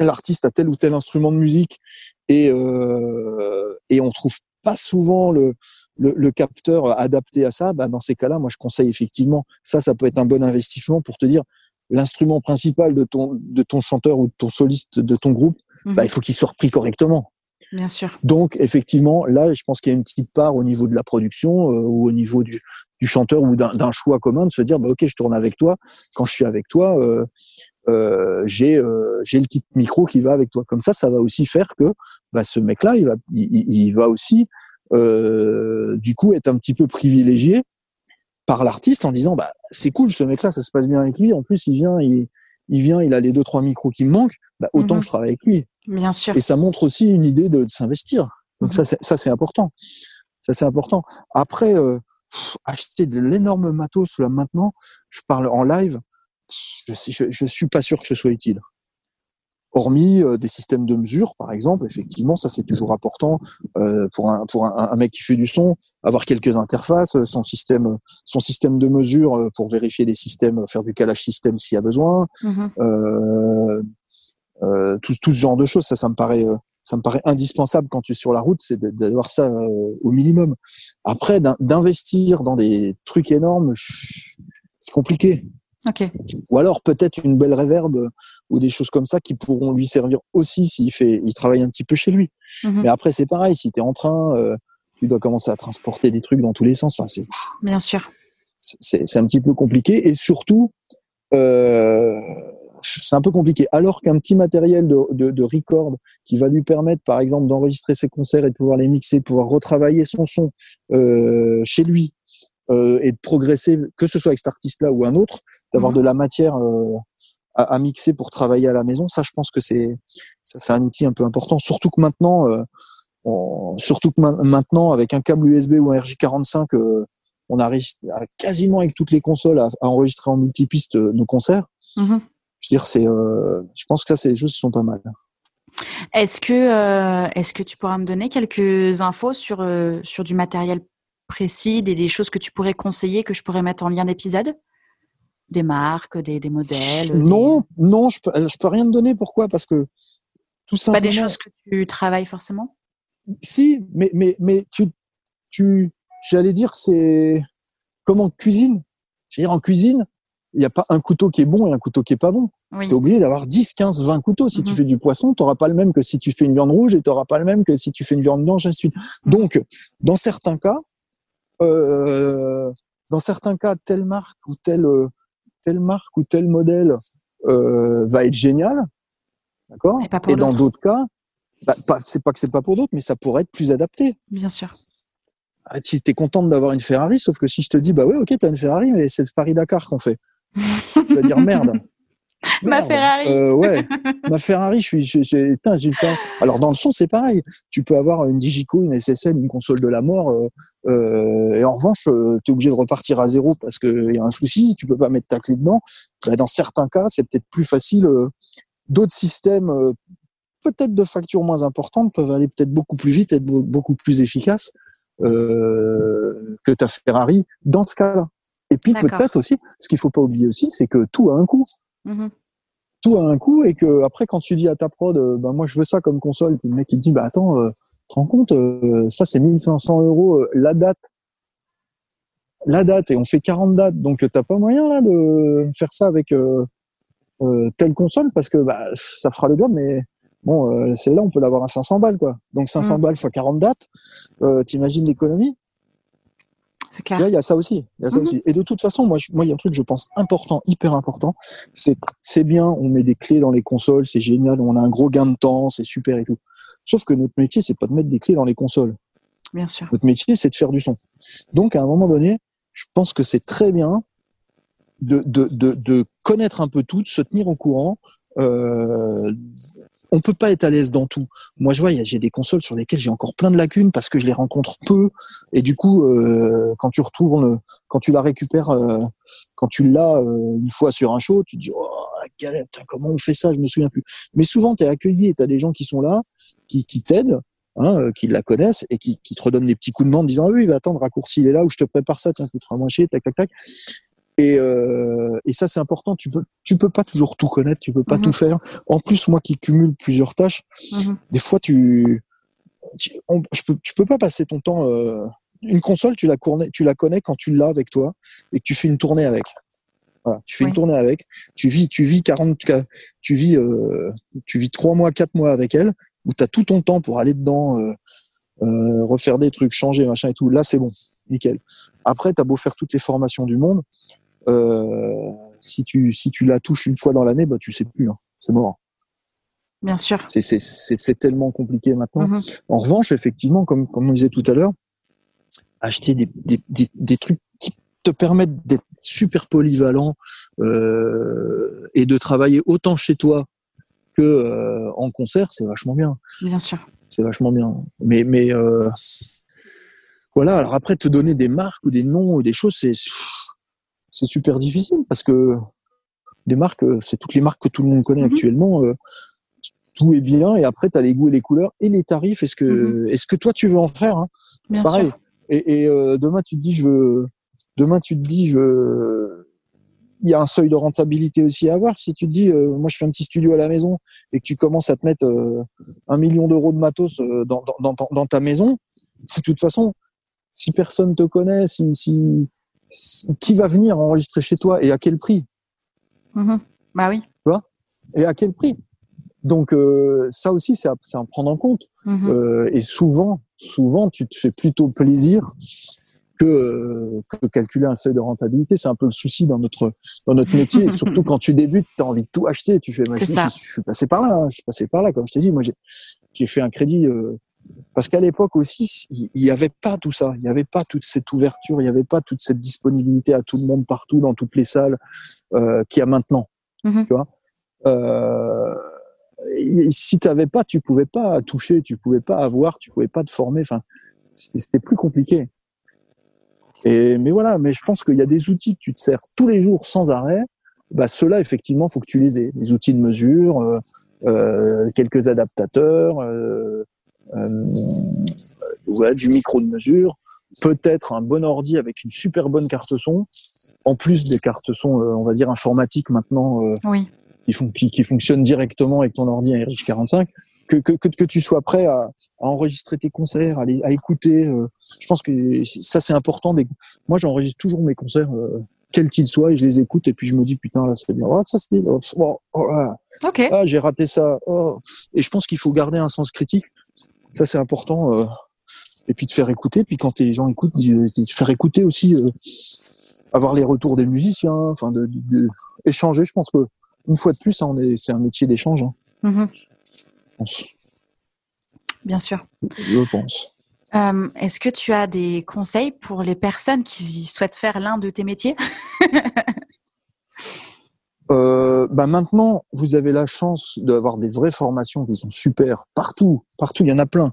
l'artiste a tel ou tel instrument de musique et euh, et on trouve pas souvent le le, capteur adapté à ça, bah dans ces cas-là, moi je conseille effectivement, ça, ça peut être un bon investissement pour te dire l'instrument principal de ton, de ton chanteur ou de ton soliste de ton groupe, bah, mhm. il faut qu'il soit repris correctement. Bien sûr. Donc effectivement, là, je pense qu'il y a une petite part au niveau de la production euh, ou au niveau du, du chanteur ou d'un choix commun de se dire, bah, ok, je tourne avec toi. Quand je suis avec toi, euh, euh, j'ai euh, j'ai le kit micro qui va avec toi. Comme ça, ça va aussi faire que bah, ce mec-là, il va il, il va aussi euh, du coup être un petit peu privilégié par l'artiste en disant bah c'est cool ce mec là ça se passe bien avec lui. En plus il vient il, il vient il a les deux trois micros qui me manquent. Bah, autant mhm. je travaille avec lui. Bien sûr. Et ça montre aussi une idée de, s'investir. Donc mhm. ça ça c'est important. Ça c'est important. Après euh, acheter de l'énorme matos là maintenant je parle en live je, je suis pas sûr que ce soit utile hormis euh, des systèmes de mesure, par exemple, effectivement, ça c'est toujours important euh, pour un pour un, un, mec qui fait du son, avoir quelques interfaces, son système son système de mesure euh, pour vérifier les systèmes, faire du calage système s'il y a besoin, euh, euh, tout, tout ce genre de choses, ça ça me paraît ça me paraît indispensable quand tu es sur la route, c'est d'avoir ça au minimum. Après, d'investir dans des trucs énormes, c'est compliqué. Ou alors peut-être une belle réverbe ou des choses comme ça qui pourront lui servir aussi s'il fait, il travaille un petit peu chez lui. Mhm. Mais après c'est pareil, si tu es en train, euh, tu dois commencer à transporter des trucs dans tous les sens. Enfin, c'est, Bien sûr. C'est un petit peu compliqué et surtout, euh, c'est un peu compliqué. Alors qu'un petit matériel de, de, de, record qui va lui permettre, par exemple, d'enregistrer ses concerts et de pouvoir les mixer, de pouvoir retravailler son son euh, chez lui euh, et de progresser, que ce soit avec cet artiste-là ou un autre, d'avoir mhm. de la matière euh, à, à, mixer pour travailler à la maison. Ça, je pense que c'est ça, c'est un outil un peu important. Surtout que maintenant, euh, surtout que maintenant, avec un câble USB ou un RJ45, euh, on arrive quasiment avec toutes les consoles à, enregistrer en multipiste euh, nos concerts. Mm-hmm. Je veux dire, c'est, je pense que ça, c'est des choses qui sont pas mal. Est-ce que, est-ce que tu pourras me donner quelques infos sur, sur du matériel précis, des, des, choses que tu pourrais conseiller, que je pourrais mettre en lien d'épisode? Des marques, des, des modèles Non, non, je peux, je peux rien te donner. Pourquoi? Parce que tout simplement. Pas des choses que tu travailles forcément? Si, mais, mais, mais tu, tu j'allais dire, c'est comme en cuisine. Veux dire, en cuisine, il n'y a pas un couteau qui est bon et un couteau qui est pas bon. Tu es obligé d'avoir 10, 15, 20 couteaux. Si tu mhm. fais du poisson, tu n'auras pas le même que si tu fais une viande rouge et tu n'auras pas le même que si tu fais une viande blanche, ainsi mhm. Donc, dans certains cas, euh, dans certains cas, telle marque ou telle, telle marque ou tel modèle euh, va être génial. D'accord? Et, dans d'autres cas, bah, c'est pas que c'est pas pour d'autres, mais ça pourrait être plus adapté. Bien sûr. Ah, tu es contente d'avoir une Ferrari, sauf que si je te dis, bah ouais, ok, tu as une Ferrari, mais c'est le Paris-Dakar qu'on fait. [LAUGHS] tu vas dire merde. Ma Ferrari. Euh, ouais, [LAUGHS] ma Ferrari, je suis, j'ai, Alors dans le son, c'est pareil. Tu peux avoir une Digico, une SSL, une console de la mort, euh, euh, et en revanche, tu es obligé de repartir à zéro parce qu'il y a un souci. Tu peux pas mettre ta clé dedans. Dans certains cas, c'est peut-être plus facile D'autres systèmes, euh, peut-être de facture moins importante, peuvent aller peut-être beaucoup plus vite, être beaucoup plus efficaces euh, que ta Ferrari dans ce cas-là. Et puis peut-être aussi, ce qu'il faut pas oublier aussi, c'est que tout a un coût. Mm-hmm. Tout a un coût et que après quand tu dis à ta prod, euh, ben moi je veux ça comme console, puis le mec il te dit bah attends, euh, te rends compte, euh, ça c'est 1500 euros la date, la date et on fait 40 dates, donc t'as pas moyen là de faire ça avec euh, telle console parce que bah, ça fera le job, mais bon, euh, celle-là, on peut l'avoir à 500 balles, quoi. Donc 500 mm. balles fois 40 dates, euh, t'imagines l'économie? C'est clair. il y a ça aussi. Y a ça mm-hmm. aussi. Et de toute façon, moi, moi, il y a un truc, je pense, important, hyper important. C'est, c'est bien, on met des clés dans les consoles, c'est génial, on a un gros gain de temps, c'est super et tout. Sauf que notre métier, c'est pas de mettre des clés dans les consoles. Bien sûr. Notre métier, c'est de faire du son. Donc, à un moment donné, je pense que c'est très bien de, de, de, de, connaître un peu tout, de se tenir au courant. Euh, on peut pas être à l'aise dans tout. Moi, je vois, j'ai des consoles sur lesquelles j'ai encore plein de lacunes parce que je les rencontre peu. Et du coup, euh, quand tu retournes, quand tu la récupères, euh, quand tu l'as euh, une fois sur un show, tu te dis, oh, galette, comment on fait ça? Je me souviens plus. Mais souvent, tu es accueilli et tu as des gens qui sont là, qui, qui t'aident. Hein, euh, qui la connaissent et qui, qui, te redonnent des petits coups de main en disant oui, bah attends, le raccourci il est là où je te prépare ça, tiens, coûtera moins cher, tac, tac, tac. Et, euh, et ça, c'est important. Tu peux, tu peux pas toujours tout connaître, tu peux pas tout mhm. faire. En plus, moi qui cumule plusieurs tâches, mhm. des fois, tu, tu, je peux, tu peux pas passer ton temps. Euh, une console, tu la, connais, tu la connais quand tu l'as avec toi et que tu fais une tournée avec. Voilà, tu fais une tournée avec. Tu vis, tu vis 40, tu vis, euh, tu vis trois mois, quatre mois avec elle, où tu as tout ton temps pour aller dedans, euh, euh, refaire des trucs, changer, machin et tout. Là, c'est bon, nickel. Après, tu as beau faire toutes les formations du monde, euh, si tu si tu la touches une fois dans l'année, bah tu sais plus, hein. c'est mort. Bien sûr. C'est tellement compliqué maintenant. Mm-hmm. En revanche, effectivement, comme comme on disait tout à l'heure, acheter des, des, des, trucs qui te permettent d'être super polyvalent euh, et de travailler autant chez toi que euh, en concert, c'est vachement bien. Bien sûr. C'est vachement bien. Mais mais euh, voilà. Alors après, te donner des marques ou des noms ou des choses, c'est c'est super difficile parce que des marques, euh, c'est toutes les marques que tout le monde connaît mhm. actuellement. Euh, tout est bien et après tu as les goûts et les couleurs et les tarifs. Est-ce que, mhm. est-ce que toi tu veux en faire hein C'est pareil. Et, euh, demain tu te dis je veux, demain tu te dis je, il y a un seuil de rentabilité aussi à avoir. Si tu te dis moi je fais un petit studio à la maison et que tu commences à te mettre un million d'euros de matos dans, dans, dans, ta maison, de toute façon, si personne te connaît, si, si qui va venir enregistrer chez toi et à quel prix mm-hmm. Bah oui. Tu vois? Et à quel prix? Donc euh, ça aussi, c'est à, à, prendre en compte. Mm-hmm. Euh, et souvent, souvent, tu te fais plutôt plaisir que, que calculer un seuil de rentabilité. C'est un peu le souci dans notre dans notre métier. [LAUGHS] surtout quand tu débutes, tu as envie de tout acheter. Tu fais, je, je, suis passé par là. Hein. je suis passé par là, comme je t'ai dit. Moi, j'ai fait un crédit. Euh, parce qu'à l'époque aussi, il n'y avait pas tout ça. Il n'y avait pas toute cette ouverture, il n'y avait pas toute cette disponibilité à tout le monde partout, dans toutes les salles, euh, qu'il y a maintenant. Mm-hmm. Tu vois? Euh, si tu n'avais pas, tu pouvais pas toucher, tu pouvais pas avoir, tu pouvais pas te former. Enfin, c'était plus compliqué. Et, mais voilà, mais je pense qu'il y a des outils que tu te sers tous les jours sans arrêt. Bah, ceux-là, effectivement, faut que tu les aies. Des outils de mesure, euh, euh quelques adaptateurs, euh, euh, ouais, du micro de mesure, peut-être un bon ordi avec une super bonne carte son, en plus des cartes son, euh, on va dire informatiques maintenant, oui. qui, font, qui, qui, fonctionnent directement avec ton ordi RX45 que, que, que, tu sois prêt à, à, enregistrer tes concerts, à, à écouter. Euh, je pense que ça, c'est important. Moi, j'enregistre toujours mes concerts, euh, quels qu'ils soient, et je les écoute, et puis je me dis, putain, là, c'est bien. Oh, ça, c'était. Oh, oh, oh, ah, ah j'ai raté ça. Oh. Et je pense qu'il faut garder un sens critique. Ça, c'est important. Euh, et puis de faire écouter. Puis quand les gens écoutent, de faire écouter aussi, euh, avoir les retours des musiciens, enfin, de, de, échanger. Je pense que une fois de plus, hein, on est, c'est un métier d'échange. Hein. Mm-hmm. Bien sûr. Je pense. Euh, est-ce que tu as des conseils pour les personnes qui souhaitent faire l'un de tes métiers? [LAUGHS] euh, bah Maintenant, vous avez la chance d'avoir des vraies formations qui sont super partout. Partout, il y en a plein.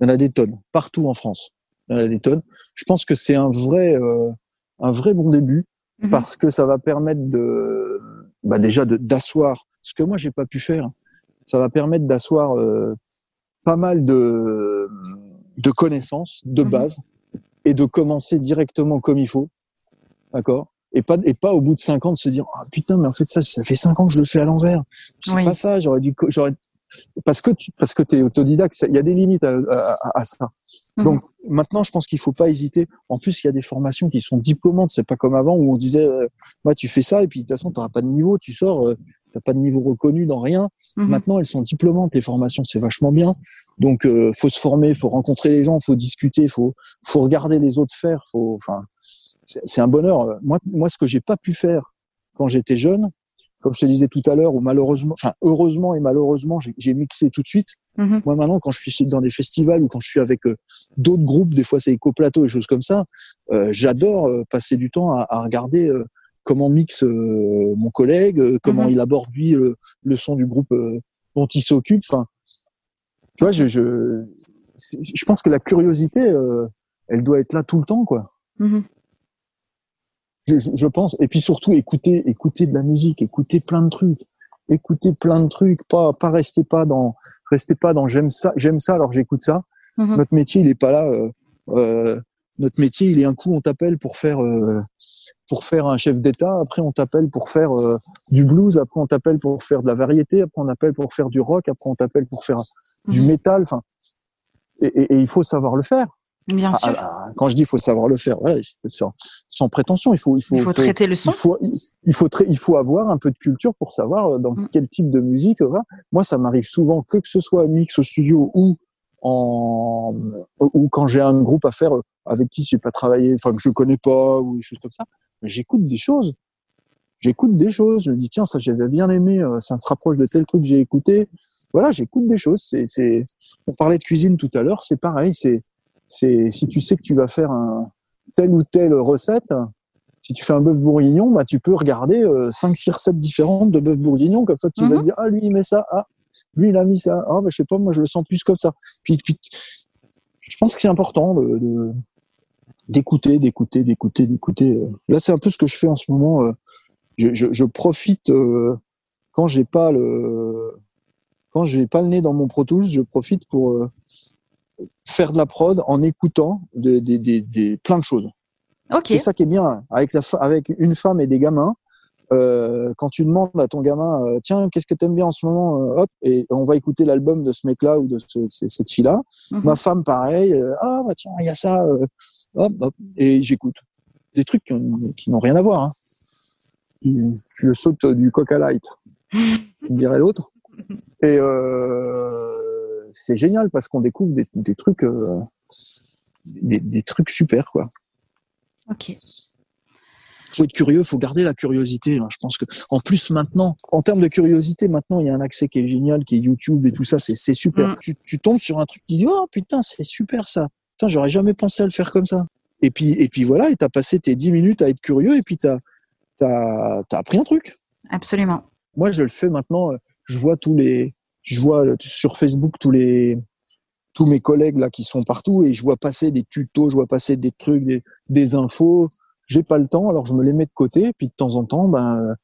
Il y en a des tonnes. Partout en France. Il y en a des tonnes. Je pense que c'est un vrai, euh, un vrai bon début mhm. parce que ça va permettre de, bah déjà d'asseoir ce que moi j'ai pas pu faire ça va permettre d'asseoir euh, pas mal de, de connaissances de mhm. base et de commencer directement comme il faut. D'accord? Et pas, et pas au bout de cinq ans de se dire ah putain mais en fait ça ça fait cinq ans que je le fais à l'envers c'est pas ça j'aurais dû j'aurais parce que tu parce que t'es autodidacte il y a des limites à, à, à ça mhm. donc maintenant je pense qu'il faut pas hésiter en plus il y a des formations qui sont diplômantes c'est pas comme avant où on disait euh, bah, tu fais ça et puis de toute façon t'auras pas de niveau tu sors euh, t'as pas de niveau reconnu dans rien. Mhm. Maintenant, elles sont diplômantes les formations, c'est vachement bien. Donc, euh, faut se former, faut rencontrer les gens, faut discuter, faut faut regarder les autres faire. Faut, enfin, c'est un bonheur. Moi, moi, ce que j'ai pas pu faire quand j'étais jeune, comme je te disais tout à l'heure, ou malheureusement, enfin heureusement et malheureusement, j'ai mixé tout de suite. Mhm. Moi maintenant, quand je suis dans des festivals ou quand je suis avec euh, d'autres groupes, des fois c'est éco-plateau et choses comme ça, euh, j'adore euh, passer du temps à, à regarder euh, comment mixe euh, mon collègue, euh, comment mhm. il aborde lui le, son du groupe euh, dont il s'occupe. Enfin, tu vois, je, je, je pense que la curiosité, elle doit être là tout le temps, quoi. Mhm. Je, je, pense. Et puis surtout, écouter, écouter de la musique, écouter plein de trucs, écouter plein de trucs, pas, pas rester pas dans, rester pas dans j'aime ça, j'aime ça, alors j'écoute ça. Mhm. Notre métier, il est pas là. Euh, notre métier, il est un coup, on t'appelle pour faire euh, pour faire un chef d'État, après on t'appelle pour faire euh, du blues, après on t'appelle pour faire de la variété, après on t'appelle pour faire du rock, après on t'appelle pour faire du mhm. métal. Enfin, et, et, et, il faut savoir le faire. Bien ah, sûr. Ah, quand je dis il faut savoir le faire, voilà, sans, sans prétention, il faut il faut, il faut traiter le son. Il faut il faut, il faut avoir un peu de culture pour savoir euh, dans mm. quel type de musique. Voilà. Moi, ça m'arrive souvent que que ce soit mix au studio ou en ou quand j'ai un groupe à faire euh, avec qui j'ai pas travaillé, enfin que je connais pas ou des choses comme ça j'écoute des choses. J'écoute des choses. Je me dis, tiens, ça, j'avais bien aimé. Euh, ça se rapproche de tel truc que j'ai écouté. Voilà, j'écoute des choses. C'est, c'est, on parlait de cuisine tout à l'heure. C'est pareil. C'est, c'est, si tu sais que tu vas faire un, telle ou telle recette, si tu fais un bœuf bourguignon, bah, tu peux regarder euh, 5, 6 recettes différentes de bœuf bourguignon. Comme ça, tu vas mhm. dire, ah, lui, il met ça. Ah, lui, il a mis ça. Ah, bah, je sais pas, moi, je le sens plus comme ça. Puis, puis je pense que c'est important de, d'écouter, d'écouter, d'écouter, d'écouter. Là, c'est un peu ce que je fais en ce moment. Euh, je, je, je profite euh, quand j'ai pas le quand j'ai pas le nez dans mon Pro Tools, je profite pour euh, faire de la prod en écoutant des, des, des, des plein de choses. Okay. C'est ça qui est bien avec la avec une femme et des gamins. Euh, quand tu demandes à ton gamin, tiens, qu'est-ce que t'aimes bien en ce moment, hop, et on va écouter l'album de ce mec-là ou de ce, cette fille-là. Mhm. Ma femme, pareil, ah bah tiens, il y a ça, hop, hop, et j'écoute. Des trucs qui n'ont rien à voir. Hein. Je saute du Coca Light, dirait l'autre. Et euh, c'est génial parce qu'on découvre des, des trucs, euh, des, des, trucs super, quoi. Ok. Faut être curieux, faut garder la curiosité. Hein. Je pense que, en plus maintenant, en termes de curiosité, maintenant il y a un accès qui est génial, qui est YouTube et tout ça, c'est super. Mm. Tu, tu tombes sur un truc qui dit oh putain c'est super ça j'aurais jamais pensé à le faire comme ça. Et puis, et puis voilà, et t'as passé tes 10 minutes à être curieux, et puis t'as, t'as, as appris un truc. Absolument. Moi, je le fais maintenant, euh, je vois tous les, je vois sur Facebook tous les tous mes collègues là qui sont partout et je vois passer des tutos, je vois passer des trucs, des, des infos. J'ai pas le temps, alors je me les mets de côté. Puis de temps en temps, ben,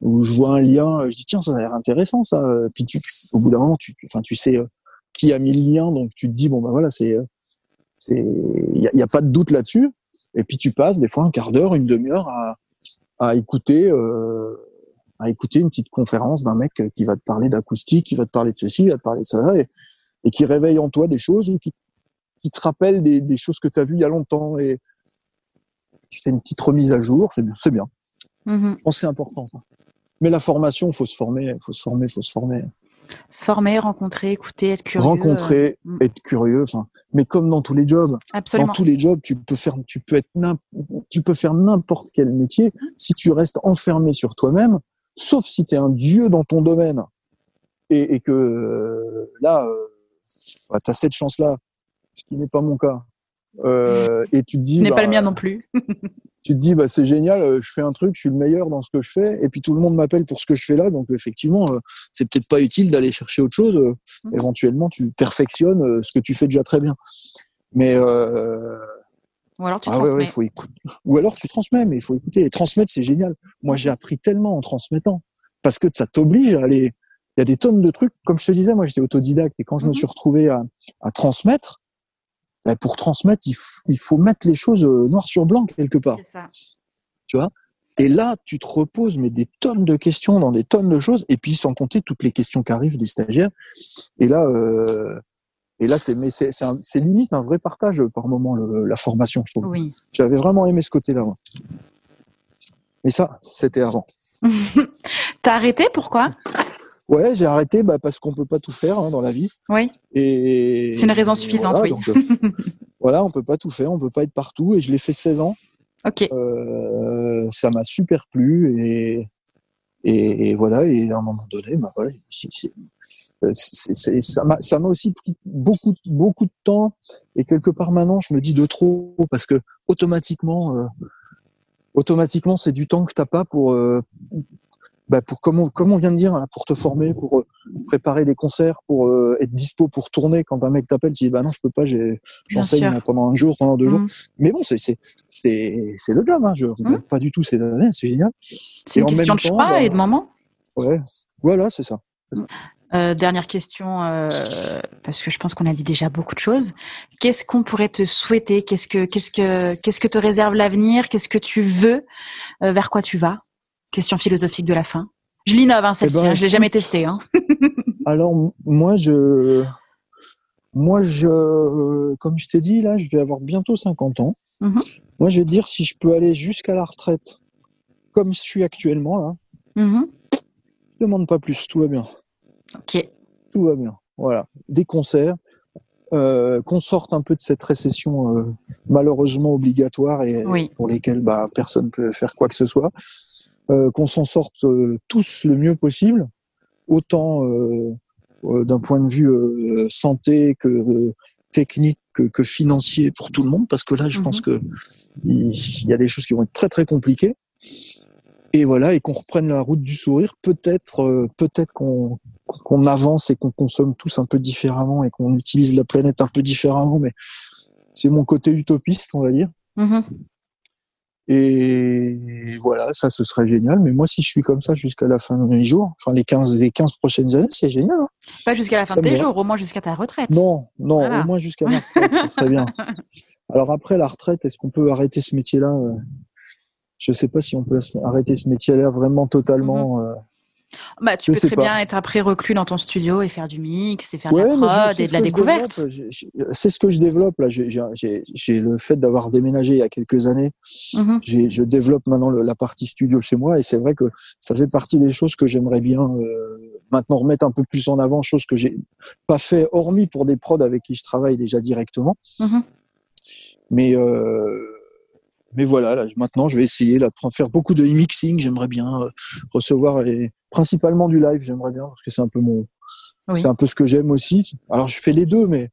où je vois un lien, je dis tiens, ça a l'air intéressant ça. Puis tu, au bout d'un moment, tu, enfin, tu sais euh, qui a mis le lien, donc tu te dis bon ben voilà, c'est, euh, c'est, il y a, a, pas de doute là-dessus. Et puis tu passes des fois un quart d'heure, une demi-heure à, à écouter. Euh, à écouter une petite conférence d'un mec qui va te parler d'acoustique, qui va te parler de ceci, qui va te parler de cela, et, et qui réveille en toi des choses ou qui, qui te rappelle des, des choses que tu as vues il y a longtemps et tu fais une petite remise à jour, c'est bien. C'est bien. Mm-hmm. Je pense que c'est important. Ça. Mais la formation, il faut se former, il faut se former, il faut se former. Se former, rencontrer, écouter, être curieux. Rencontrer, euh... être curieux. Enfin, mais comme dans tous les jobs, Absolument. dans tous les jobs, tu peux faire, tu peux être, tu peux faire n'importe quel métier. Si tu restes enfermé sur toi-même, sauf si tu es un dieu dans ton domaine et, et que euh, là, euh, bah, tu as cette chance-là, ce qui n'est pas mon cas. Euh, et tu te dis. n'est bah, pas le mien non plus. tu te dis, bah, c'est génial, je fais un truc, je suis le meilleur dans ce que je fais, et puis tout le monde m'appelle pour ce que je fais là, donc effectivement, c'est peut-être pas utile d'aller chercher autre chose. Mmh. Éventuellement, tu perfectionnes ce que tu fais déjà très bien. Mais. Euh... Ou alors tu ah transmets. Ouais, ouais, faut écouter. Ou alors tu transmets, mais il faut écouter. Et transmettre, c'est génial. Moi, j'ai appris tellement en transmettant. Parce que ça t'oblige à aller. Il y a des tonnes de trucs. Comme je te disais, moi, j'étais autodidacte. Et quand je me suis retrouvé à, à transmettre, ben, pour transmettre, il, il, faut mettre les choses noir sur blanc quelque part. C'est ça. Tu vois? Et là, tu te reposes mais des tonnes de questions dans des tonnes de choses, et puis sans compter toutes les questions qui arrivent des stagiaires. Et là, euh, et là, c'est mais c'est limite un vrai partage par moment le, la formation, je trouve. Oui. J'avais vraiment aimé ce côté-là. Mais ça, c'était avant. [LAUGHS] T'as arrêté Pourquoi? Ouais, j'ai arrêté bah, parce qu'on peut pas tout faire hein, dans la vie. Oui. Et c'est une raison suffisante, voilà, oui. Donc, euh, [LAUGHS] voilà, on peut pas tout faire, on peut pas être partout. Et je l'ai fait 16 ans. Ok. Euh, ça m'a super plu et, et, et voilà. Et à un moment donné, bah, voilà, c est, c est, ça m'a aussi pris beaucoup beaucoup de temps. Et quelque part maintenant, je me dis de trop parce que automatiquement. Euh, automatiquement c'est du temps que t'as pas pour euh, bah pour comme on, comme on vient de dire hein, pour te former pour euh, préparer des concerts pour euh, être dispo pour tourner quand un mec t'appelle tu dis bah non je peux pas j'enseigne pendant un jour pendant deux mmh. jours mais bon c'est c'est le job hein, je regrette mmh. pas du tout c'est c'est génial c'est une question de choix bah, et de moment ouais voilà c'est ça, ça. Euh, dernière question, euh, parce que je pense qu'on a dit déjà beaucoup de choses. Qu'est-ce qu'on pourrait te souhaiter? Qu'est-ce que qu'est-ce que qu'est-ce que te réserve l'avenir? Qu'est-ce que tu veux? Vers quoi tu vas? Question philosophique de la fin. Je l'innove hein, celle-ci. Eh ben, hein, je l'ai jamais testée. Hein. Alors moi je moi je comme je t'ai dit là, je vais avoir bientôt 50 ans. Mm -hmm. Moi je vais te dire si je peux aller jusqu'à la retraite comme je suis actuellement là. Mm -hmm. Je demande pas plus, tout va bien. Ok. Tout va bien. Voilà. Des concerts, euh, qu'on sorte un peu de cette récession euh, malheureusement obligatoire et oui. pour lesquelles bah, personne ne peut faire quoi que ce soit. Euh, qu'on s'en sorte tous le mieux possible, autant euh, d'un point de vue santé que technique que, que, financier pour tout le monde, parce que là, je Mhm. pense que il y a des choses qui vont être très très compliquées. Et voilà, et qu'on reprenne la route du sourire. Peut-être, euh, peut-être qu'on qu'on avance et qu'on consomme tous un peu différemment et qu'on utilise la planète un peu différemment. Mais c'est mon côté utopiste, on va dire. Mhm. Et voilà, ça, ce serait génial. Mais moi, si je suis comme ça jusqu'à la fin de mes jours, enfin les 15, les 15 prochaines années, c'est génial. Hein. Pas jusqu'à la fin Ça de tes jours, au moins jusqu'à ta retraite. Non, non, Voilà. au moins jusqu'à ma retraite, ça serait bien. [LAUGHS] Alors après la retraite, est-ce qu'on peut arrêter ce métier-là? Euh, Je sais pas si on peut arrêter ce métier-là vraiment totalement. euh, Bah, tu Je peux très pas. bien être après reclus dans ton studio et faire du mix et faire Ouais, de la prod et de la découverte. C'est ce que je développe là. J'ai- le fait d'avoir déménagé il y a quelques années. J'ai- Je développe maintenant le- la partie studio chez moi et c'est vrai que ça fait partie des choses que j'aimerais bien euh, maintenant remettre un peu plus en avant, chose que j'ai pas fait hormis pour des prods avec qui je travaille déjà directement. Mhm. Mais euh, mais voilà, là, maintenant je vais essayer là, de faire beaucoup de mixing. J'aimerais bien euh, recevoir les, principalement du live. J'aimerais bien parce que c'est un peu mon, Oui. c'est un peu ce que j'aime aussi. Alors je fais les deux, mais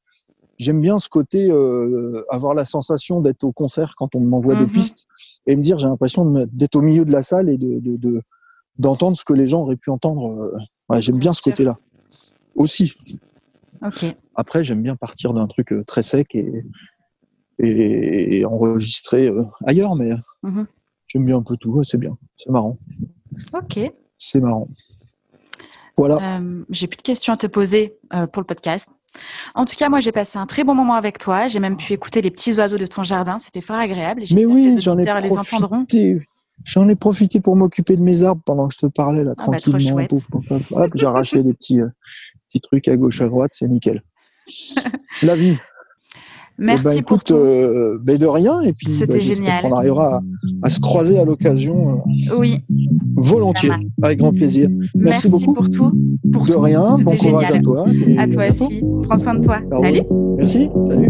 j'aime bien ce côté euh, avoir la sensation d'être au concert quand on m'envoie Mhm. des pistes et me dire j'ai l'impression d'être au milieu de la salle et de de- de- d'entendre ce que les gens auraient pu entendre. euh. Voilà, j'aime Bien ce côté-là. aussi. Après, j'aime bien partir d'un truc très sec et, et, enregistrer ailleurs, mais mhm. j'aime bien un peu tout. C'est bien, c'est marrant. Ok. C'est marrant. Voilà. j'ai plus de questions à te poser pour le podcast. En tout cas, moi, j'ai passé un très bon moment avec toi. J'ai même pu écouter les petits oiseaux de ton jardin. C'était fort agréable. Mais oui, j'en ai profité. J'en ai profité pour m'occuper de mes arbres pendant que je te parlais là, ah bah, tranquillement. j'ai arraché des petits, euh, petits trucs à gauche à droite, c'est nickel. [LAUGHS] La vie. Merci eh ben, pour tout. Euh, ben, de rien. Et puis, c'était ben, génial. On arrivera à, se croiser à l'occasion. Euh, oui. Volontiers, avec grand plaisir. Merci, beaucoup. pour tout. Pour de rien. Bon courage à toi. À toi aussi. Prends soin de toi. Salut. Merci. Salut.